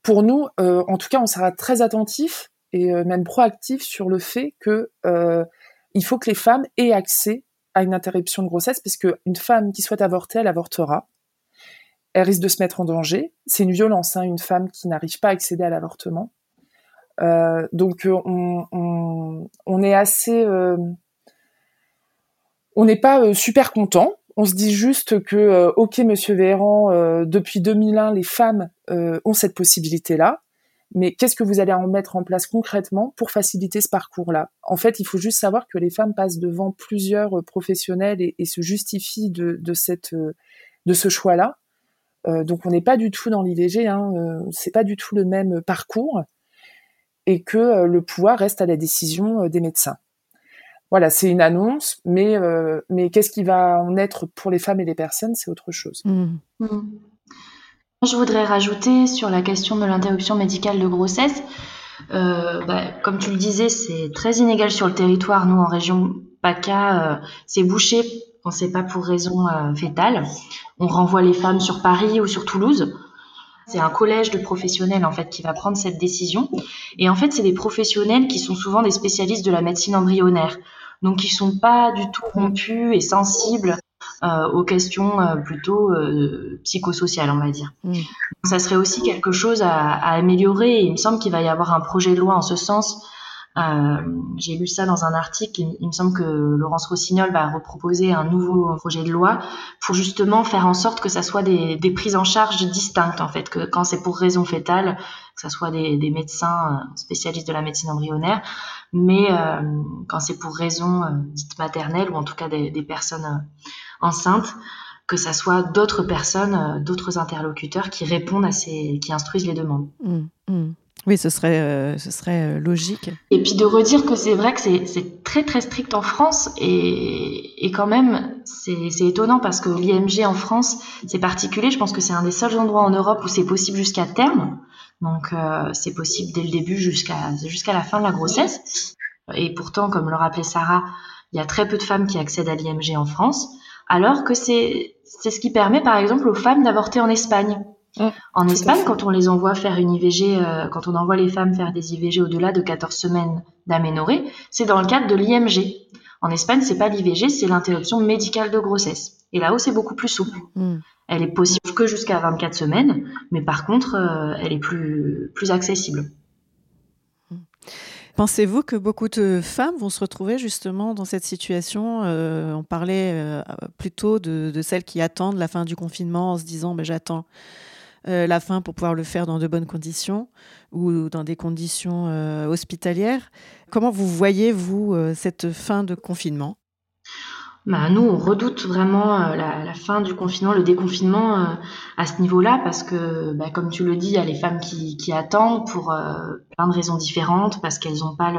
pour nous, euh, en tout cas, on sera très attentif et euh, même proactif sur le fait que il faut que les femmes aient accès à une interruption de grossesse, parce qu'une femme qui souhaite avorter, elle avortera. Elle risque de se mettre en danger. C'est une violence, hein, une femme qui n'arrive pas à accéder à l'avortement. Euh, donc euh, on, est assez, euh, on n'est pas super content. On se dit juste que, ok, Monsieur Véran, depuis 2001, les femmes ont cette possibilité-là mais qu'est-ce que vous allez en mettre en place concrètement pour faciliter ce parcours-là? En fait, il faut juste savoir que les femmes passent devant plusieurs euh, professionnels et, se justifient de, cette, euh, de ce choix-là. Euh, donc, on n'est pas du tout dans l'IVG, hein, c'est pas du tout le même parcours, et que le pouvoir reste à la décision des médecins. Voilà, c'est une annonce, mais, mais qu'est-ce qui va en être pour les femmes et les personnes, c'est autre chose. Mmh. Mmh. Je voudrais rajouter sur la question de l'interruption médicale de grossesse. Euh, bah, comme tu le disais, c'est très inégal sur le territoire. Nous, en région PACA, euh, c'est bouché quand c'est pas pour raison euh, fétale. On renvoie les femmes sur Paris ou sur Toulouse. C'est un collège de professionnels en fait qui va prendre cette décision. Et en fait, c'est des professionnels qui sont souvent des spécialistes de la médecine embryonnaire, donc qui sont pas du tout rompus et sensibles aux questions euh, plutôt euh, psychosociales, on va dire. Mm. Ça serait aussi quelque chose à, à améliorer. il me semble qu'il va y avoir un projet de loi en ce sens. Euh, J'ai lu ça dans un article. Il, me semble que Laurence Rossignol va reproposer un nouveau projet de loi pour justement faire en sorte que ça soit des, des prises en charge distinctes, en fait, que quand c'est pour raison fétale, que ça soit des, des, médecins spécialistes de la médecine embryonnaire, mais euh, quand c'est pour raison euh, dite maternelle ou en tout cas des, des personnes enceinte, que ça soit d'autres personnes, euh, d'autres interlocuteurs qui répondent à ces, qui instruisent les demandes. Mmh, mmh. Oui, ce serait, euh, ce serait euh, logique. Et puis de redire que c'est vrai que c'est très très strict en France et, et quand même c'est étonnant parce que l'IMG en France c'est particulier. Je pense que c'est un des seuls endroits en Europe où c'est possible jusqu'à terme. Donc c'est possible dès le début jusqu'à jusqu'à la fin de la grossesse. Et pourtant, comme le rappelait Sarah, il y a très peu de femmes qui accèdent à l'IMG en France alors que c'est c'est ce qui permet par exemple aux femmes d'avorter en Espagne. Mmh, en Espagne, quand on les envoie faire une IVG, euh, quand on envoie les femmes faire des IVG au-delà de 14 semaines d'aménorrhée, c'est dans le cadre de l'IMG. En Espagne, c'est pas l'IVG, c'est l'interruption médicale de grossesse. Et là-haut, c'est beaucoup plus souple. Mmh. Elle est possible que jusqu'à 24 semaines, mais par contre, euh, elle est plus, plus accessible. Pensez-vous que beaucoup de femmes vont se retrouver justement dans cette situation euh, On parlait euh, plutôt de, celles qui attendent la fin du confinement en se disant ben, j'attends la fin pour pouvoir le faire dans de bonnes conditions ou dans des conditions hospitalières. Comment vous voyez, vous, cette fin de confinement? Bah, nous, on redoute vraiment euh, la, fin du confinement, le déconfinement euh, à ce niveau-là, parce que, bah, comme tu le dis, il y a les femmes qui, attendent pour euh, plein de raisons différentes, parce qu'elles n'ont pas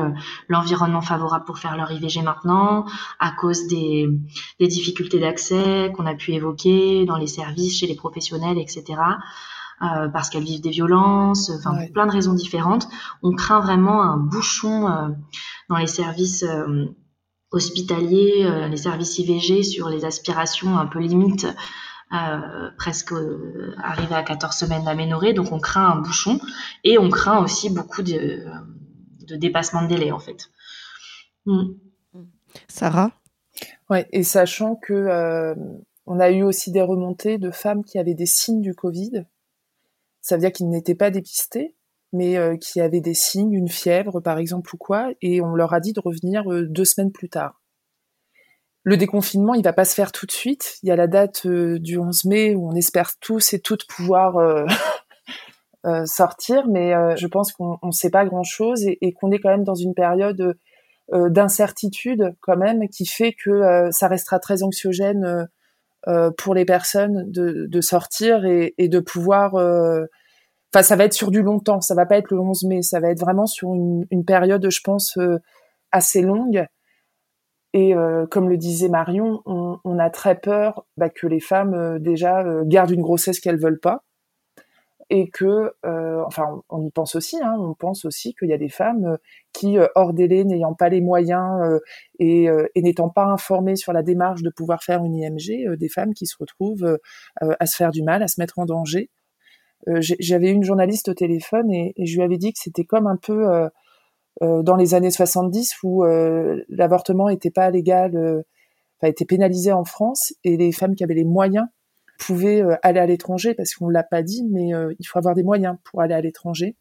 l'environnement favorable pour faire leur IVG maintenant, à cause des, difficultés d'accès qu'on a pu évoquer dans les services, chez les professionnels, etc. parce qu'elles vivent des violences, enfin plein de raisons différentes. On craint vraiment un bouchon dans les services hospitaliers, euh, les services IVG sur les aspirations un peu limites, euh, presque euh, arrivé à 14 semaines d'aménorrhée. Donc on craint un bouchon et on craint aussi beaucoup de, de dépassement de délai en fait. Mm. Sarah? Ouais, et sachant que on a eu aussi des remontées de femmes qui avaient des signes du Covid, ça veut dire qu'ils n'étaient pas dépistés mais euh, qui avaient des signes, une fièvre par exemple ou quoi, et on leur a dit de revenir euh, deux semaines plus tard. Le déconfinement, il va pas se faire tout de suite. Il y a la date euh, du 11 mai où on espère tous et toutes pouvoir sortir, mais je pense qu'on ne sait pas grand-chose et, et qu'on est quand même dans une période d'incertitude quand même qui fait que ça restera très anxiogène pour les personnes de, sortir et, de pouvoir Enfin, ça va être sur du longtemps. Ça va pas être le 11 mai. Ça va être vraiment sur une, une période, je pense, euh, assez longue. Et euh, comme le disait Marion, on, on a très peur bah, que les femmes euh, déjà gardent une grossesse qu'elles veulent pas, et que, enfin, on, y pense aussi. Hein, on pense aussi qu'il y a des femmes qui, hors délai, n'ayant pas les moyens et, et n'étant pas informées sur la démarche de pouvoir faire une IMG, des femmes qui se retrouvent à se faire du mal, à se mettre en danger euh, j'avais une journaliste au téléphone et, je lui avais dit que c'était comme un peu euh, euh, dans les années 70 où l'avortement n'était pas légal, enfin était pénalisé en France et les femmes qui avaient les moyens pouvaient aller à l'étranger parce qu'on l'a pas dit, mais il faut avoir des moyens pour aller à l'étranger.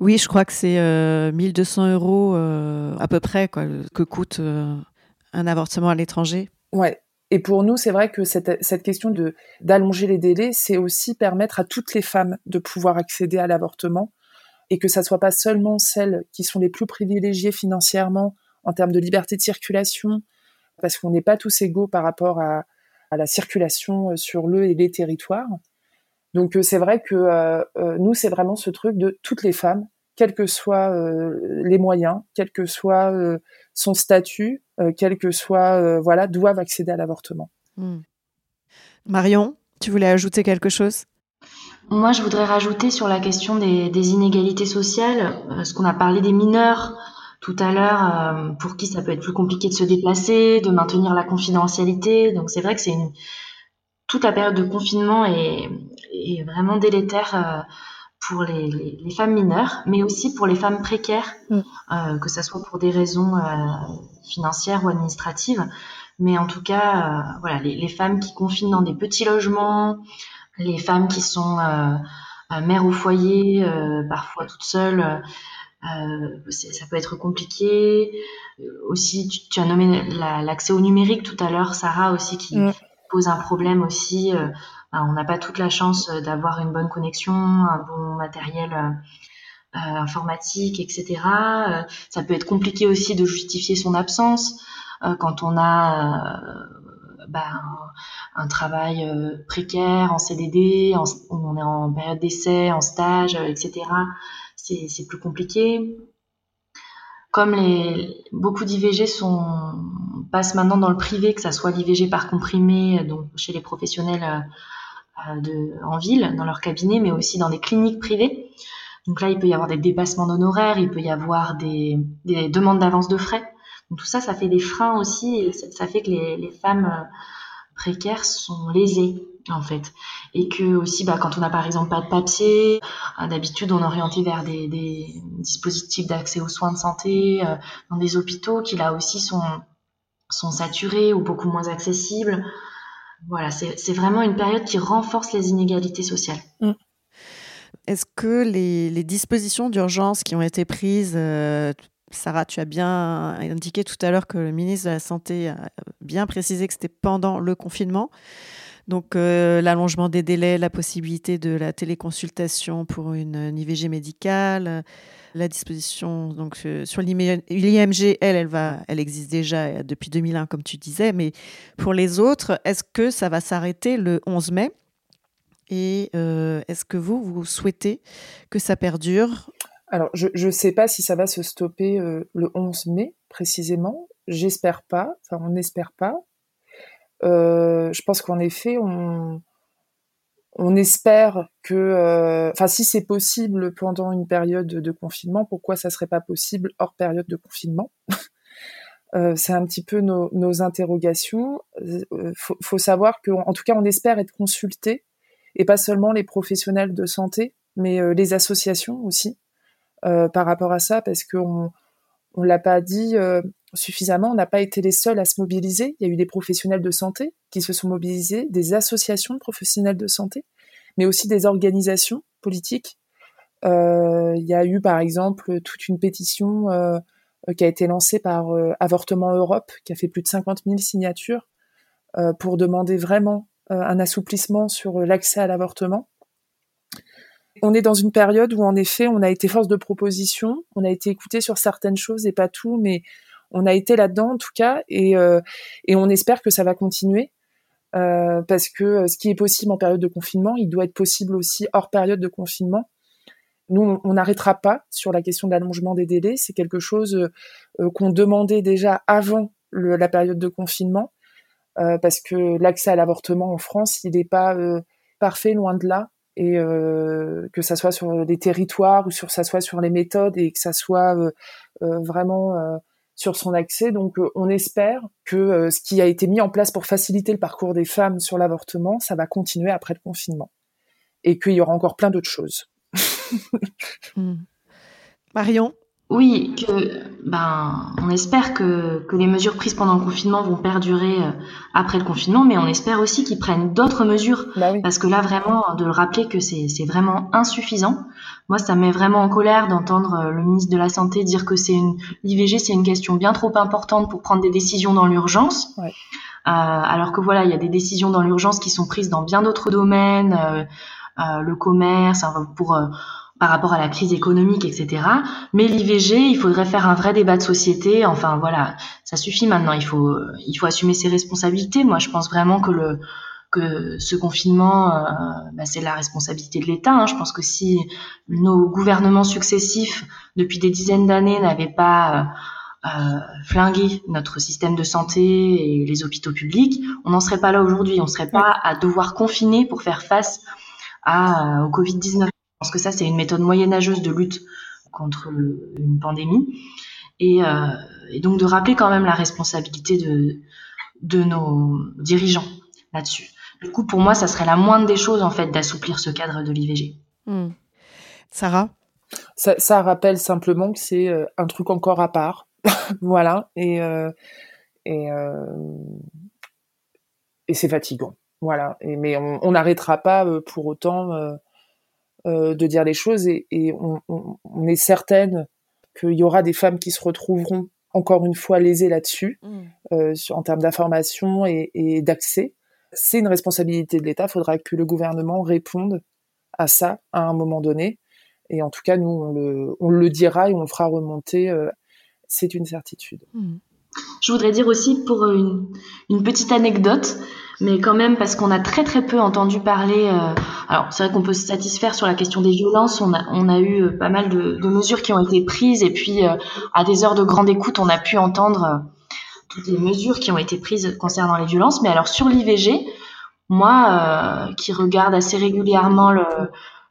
Oui, je crois que c'est 1200 euros à peu près quoi, que coûte un avortement à l'étranger. Ouais, et pour nous, c'est vrai que cette, cette question de d'allonger les délais, c'est aussi permettre à toutes les femmes de pouvoir accéder à l'avortement et que ça soit pas seulement celles qui sont les plus privilégiées financièrement en termes de liberté de circulation, parce qu'on n'est pas tous égaux par rapport à, à, la circulation euh, sur le et les territoires. Donc euh, c'est vrai que euh, nous, c'est vraiment ce truc de toutes les femmes, quels que soient les moyens, quel que soit son statut, euh, quel que soit, euh, voilà, doivent accéder à l'avortement. Hmm. Marion, tu voulais ajouter quelque chose? Moi, je voudrais rajouter sur la question des, inégalités sociales, euh, ce qu'on a parlé des mineurs tout à l'heure, pour qui ça peut être plus compliqué de se déplacer, de maintenir la confidentialité. Donc c'est vrai que c'est une toute la période de confinement est, est vraiment délétère pour les, les, femmes mineures, mais aussi pour les femmes précaires, mm. euh, que ce soit pour des raisons euh, financières ou administratives. Mais en tout cas, euh, voilà, les, les, femmes qui confinent dans des petits logements, les femmes qui sont mères au foyer, parfois toutes seules, ça peut être compliqué. Aussi, tu, tu as nommé l'accès au numérique tout à l'heure, Sarah aussi, qui mm. pose un problème aussi on n'a pas toute la chance euh, d'avoir une bonne connexion, un bon matériel euh, euh, informatique, etc. ça peut être compliqué aussi de justifier son absence quand on a bah, un, travail précaire en CDD, on est en période d'essai, en stage, etc. C'est plus compliqué. Comme beaucoup d'IVG sont passent maintenant dans le privé, que ça soit l'IVG par comprimé, donc chez les professionnels en ville, dans leur cabinet, mais aussi dans des cliniques privées. Donc là, il peut y avoir des dépassements d'honoraires, il peut y avoir des, des demandes d'avance de frais. Donc tout ça, ça fait des freins aussi, ça, fait que les, femmes euh, précaires sont lésées en fait. Et que aussi, bah, quand on n'a par exemple pas de papier, euh, d'habitude on est orienté vers des, dispositifs d'accès aux soins de santé dans des hôpitaux qui là aussi sont saturés ou beaucoup moins accessibles. Voilà, c'est vraiment une période qui renforce les inégalités sociales. Mm. Est-ce que les, dispositions d'urgence qui ont été prises, euh, Sarah, tu as bien indiqué tout à l'heure que le ministre de la Santé a bien précisé que c'était pendant le confinement. Donc l'allongement des délais, la possibilité de la téléconsultation pour une, IVG médicale, la disposition donc sur l'IMG, elle, elle va, elle existe déjà depuis 2001 comme tu disais, mais pour les autres, est-ce que ça va s'arrêter le 11 mai? Et est-ce que vous, vous souhaitez que ça perdure? Alors, je ne sais pas si ça va se stopper le 11 mai précisément. J'espère pas. Enfin, on n'espère pas. Euh, je pense qu'en effet, on, on espère que, euh, enfin, si c'est possible pendant une période de confinement, pourquoi ça serait pas possible hors période de confinement? Euh, C'est un petit peu nos, interrogations. Faut, faut savoir que, en tout cas, on espère être consulté et pas seulement les professionnels de santé, mais les associations aussi par rapport à ça, parce qu'on on l'a pas dit, suffisamment. On n'a pas été les seuls à se mobiliser. Il y a eu des professionnels de santé qui se sont mobilisés, des associations de professionnels de santé, mais aussi des organisations politiques. Euh, il y a eu par exemple toute une pétition euh, qui a été lancée par euh, Avortement Europe, qui a fait plus de 50 000 signatures pour demander vraiment un assouplissement sur l'accès à l'avortement. On est dans une période où en effet on a été force de proposition, on a été écouté sur certaines choses et pas tout, mais on a été là-dedans en tout cas et, euh, et on espère que ça va continuer euh, parce que euh, ce qui est possible en période de confinement, il doit être possible aussi hors période de confinement. Nous, on n'arrêtera pas sur la question de l'allongement des délais. C'est quelque chose qu'on demandait déjà avant la période de confinement, parce que l'accès à l'avortement en France, il n'est pas parfait, loin de là. Et que ça soit sur les territoires ou sur ça soit sur les méthodes et que ça soit vraiment sur son accès. Donc euh, on espère que euh, ce qui a été mis en place pour faciliter le parcours des femmes sur l'avortement, ça va continuer après le confinement. Et qu'il y aura encore plein d'autres choses. Hmm. Marion? Oui, que ben on espère que, que les mesures prises pendant le confinement vont perdurer euh, après le confinement, mais on espère aussi qu'ils prennent d'autres mesures. Bah Parce que là, vraiment, de le rappeler que c'est vraiment insuffisant. Moi, ça me met vraiment en colère d'entendre euh, le ministre de la Santé dire que c'est une l'IVG, c'est une question bien trop importante pour prendre des décisions dans l'urgence. Ouais. Euh, alors que voilà, il y a des décisions dans l'urgence qui sont prises dans bien d'autres domaines, euh, euh le commerce, pour par rapport à la crise économique, etc. Mais l'IVG, il faudrait faire un vrai débat de société. Enfin voilà, ça suffit maintenant. Il faut, il faut assumer ses responsabilités. Moi, je pense vraiment que le que ce confinement, euh, bah, c'est la responsabilité de l'État. Hein. Je pense que si nos gouvernements successifs, depuis des dizaines d'années, n'avaient pas euh, euh flingué notre système de santé et les hôpitaux publics, on n'en serait pas là aujourd'hui. On serait pas à devoir confiner pour faire face à, au Covid-19. Je pense que ça, c'est une méthode moyenâgeuse de lutte contre une pandémie. Et, euh, et, donc de rappeler quand même la responsabilité de, de nos dirigeants là-dessus. Du coup, pour moi, ça serait la moindre des choses, en fait, d'assouplir ce cadre de l'IVG. Hmm. Sarah? Ça, ça, rappelle simplement que c'est euh, un truc encore à part. voilà. Et, euh, et, euh, et c'est fatigant. Voilà. Et, mais on n'arrêtera pas pour autant de dire les choses et, on, est certaine qu'il y aura des femmes qui se retrouveront encore une fois lésées là-dessus, mm. euh, en termes d'information et, d'accès. C'est une responsabilité de l'État. Il faudra que le gouvernement réponde à ça à un moment donné. Et en tout cas, nous, on le, dira et on le fera remonter. Euh, c'est une certitude. Mm. Je voudrais dire aussi pour une, petite anecdote, mais quand même parce qu'on a très très peu entendu parler. Euh, alors c'est vrai qu'on peut se satisfaire sur la question des violences. On a, eu euh, pas mal de, de mesures qui ont été prises et puis euh, à des heures de grande écoute, on a pu entendre toutes les mesures qui ont été prises concernant les violences. Mais alors sur l'IVG, moi qui regarde assez régulièrement le,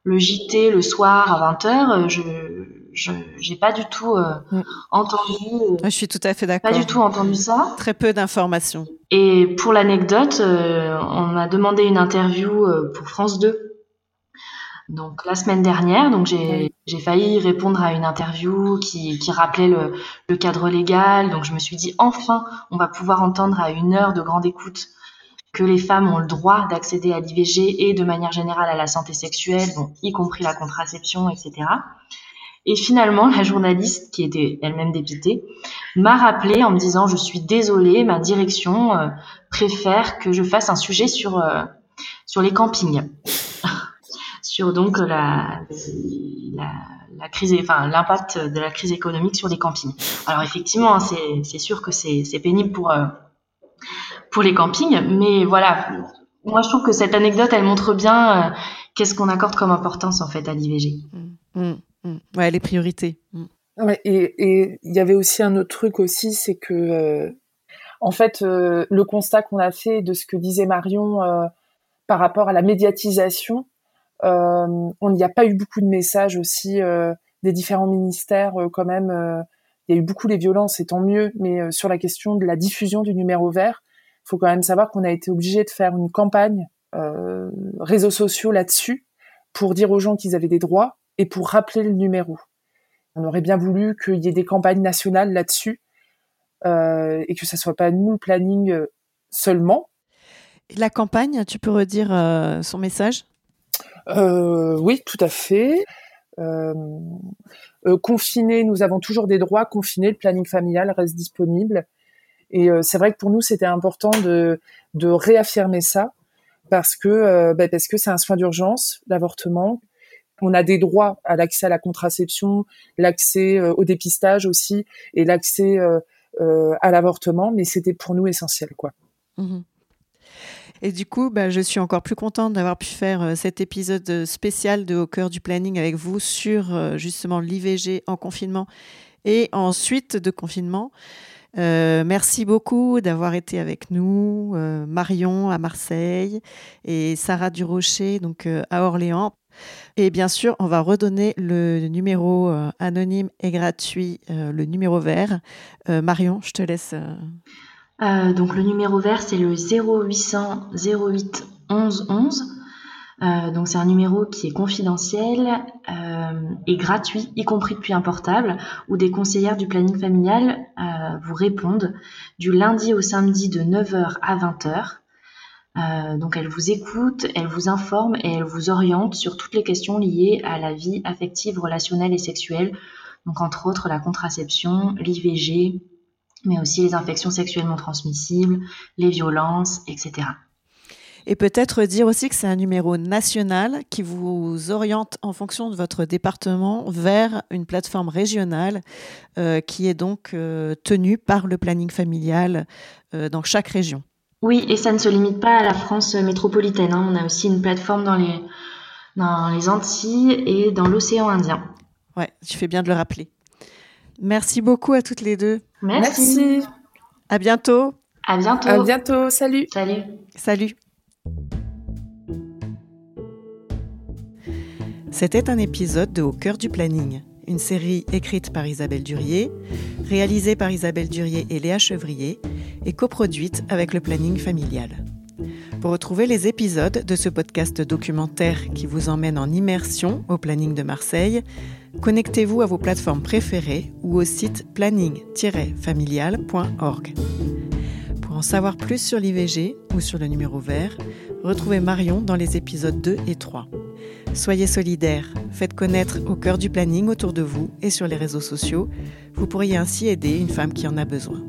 le JT le soir à 20h, je je j'ai pas du tout euh, mm. entendu. Euh, je suis tout à fait d'accord. Pas du tout entendu ça. Très peu d'informations. Et pour l'anecdote, euh, on m'a demandé une interview pour France 2. Donc la semaine dernière, donc j'ai failli répondre à une interview qui, qui rappelait le, le, cadre légal. Donc je me suis dit enfin, on va pouvoir entendre à une heure de grande écoute que les femmes ont le droit d'accéder à l'IVG et de manière générale à la santé sexuelle, y compris la contraception, etc. Et finalement, la journaliste, qui était elle-même dépitée, m'a rappelé en me disant Je suis désolée, ma direction euh, préfère que je fasse un sujet sur, euh, sur les campings, sur donc la, la, crise, enfin l'impact de la crise économique sur les campings. Alors effectivement, hein, c'est sûr que c'est pénible pour euh, pour les campings, mais voilà, moi je trouve que cette anecdote, elle montre bien qu'est-ce qu'on accorde comme importance en fait à l'IVG. Mmh, mmh. Ouais, les priorités. Ouais, et il y avait aussi un autre truc aussi, c'est que euh, en fait, le constat qu'on a fait de ce que disait Marion par rapport à la médiatisation, euh, on n'y a pas eu beaucoup de messages aussi euh, des différents ministères euh, quand même. il y a eu beaucoup les violences et tant mieux, mais sur la question de la diffusion du numéro vert, il faut quand même savoir qu'on a été obligé de faire une campagne réseaux sociaux là-dessus pour dire aux gens qu'ils avaient des droits et pour rappeler le numéro. On aurait bien voulu qu'il y ait des campagnes nationales là-dessus euh, et que ça soit pas nous le planning seulement. La campagne, tu peux redire euh, son message? Euh, oui, tout à fait. Euh, euh, confiné, nous avons toujours des droits. Confiné, le planning familial reste disponible. Et c'est vrai que pour nous, c'était important de, de réaffirmer ça parce que bah, parce que c'est un soin d'urgence, l'avortement. On a des droits à l'accès à la contraception, l'accès au dépistage aussi, et l'accès à l'avortement. Mais c'était pour nous essentiel, quoi. Mmh et du coup, bah, je suis encore plus contente d'avoir pu faire euh, cet épisode spécial de Au cœur du planning avec vous sur euh, justement l'IVG en confinement et ensuite de confinement. Euh, merci beaucoup d'avoir été avec nous, Marion à Marseille et Sarah Durocher donc à Orléans. Et bien sûr, on va redonner le numéro anonyme et gratuit, le numéro vert. Marion, je te laisse. Euh, donc le numéro vert, c'est le 0800 08 11 11. donc c'est un numéro qui est confidentiel euh, et gratuit, y compris depuis un portable, où des conseillères du planning familial euh, vous répondent du lundi au samedi de 9h à 20h. Donc elles vous écoutent, elles vous informent et elles vous orientent sur toutes les questions liées à la vie affective, relationnelle et sexuelle. Entre autres la contraception, l'IVG, mais aussi les infections sexuellement transmissibles, les violences, etc. Et peut-être dire aussi que c'est un numéro national qui vous oriente en fonction de votre département vers une plateforme régionale euh, qui est donc euh, tenue par le planning familial euh, dans chaque région. Oui, et ça ne se limite pas à la France métropolitaine. Hein. On a aussi une plateforme dans les, dans les Antilles et dans l'océan Indien. Ouais, tu fais bien de le rappeler. Merci beaucoup à toutes les deux. Merci. À bientôt. À bientôt. À bientôt. Salut. Salut. Salut. C'était un épisode de Au cœur du planning, une série écrite par Isabelle Durier, réalisée par Isabelle Durier et Léa Chevrier et coproduite avec le planning familial. Pour retrouver les épisodes de ce podcast documentaire qui vous emmène en immersion au planning de Marseille, connectez-vous à vos plateformes préférées ou au site planning-familial.org. Pour en savoir plus sur l'IVG ou sur le numéro vert, retrouvez Marion dans les épisodes 2 et 3. Soyez solidaires, faites connaître au cœur du planning autour de vous et sur les réseaux sociaux. Vous pourriez ainsi aider une femme qui en a besoin.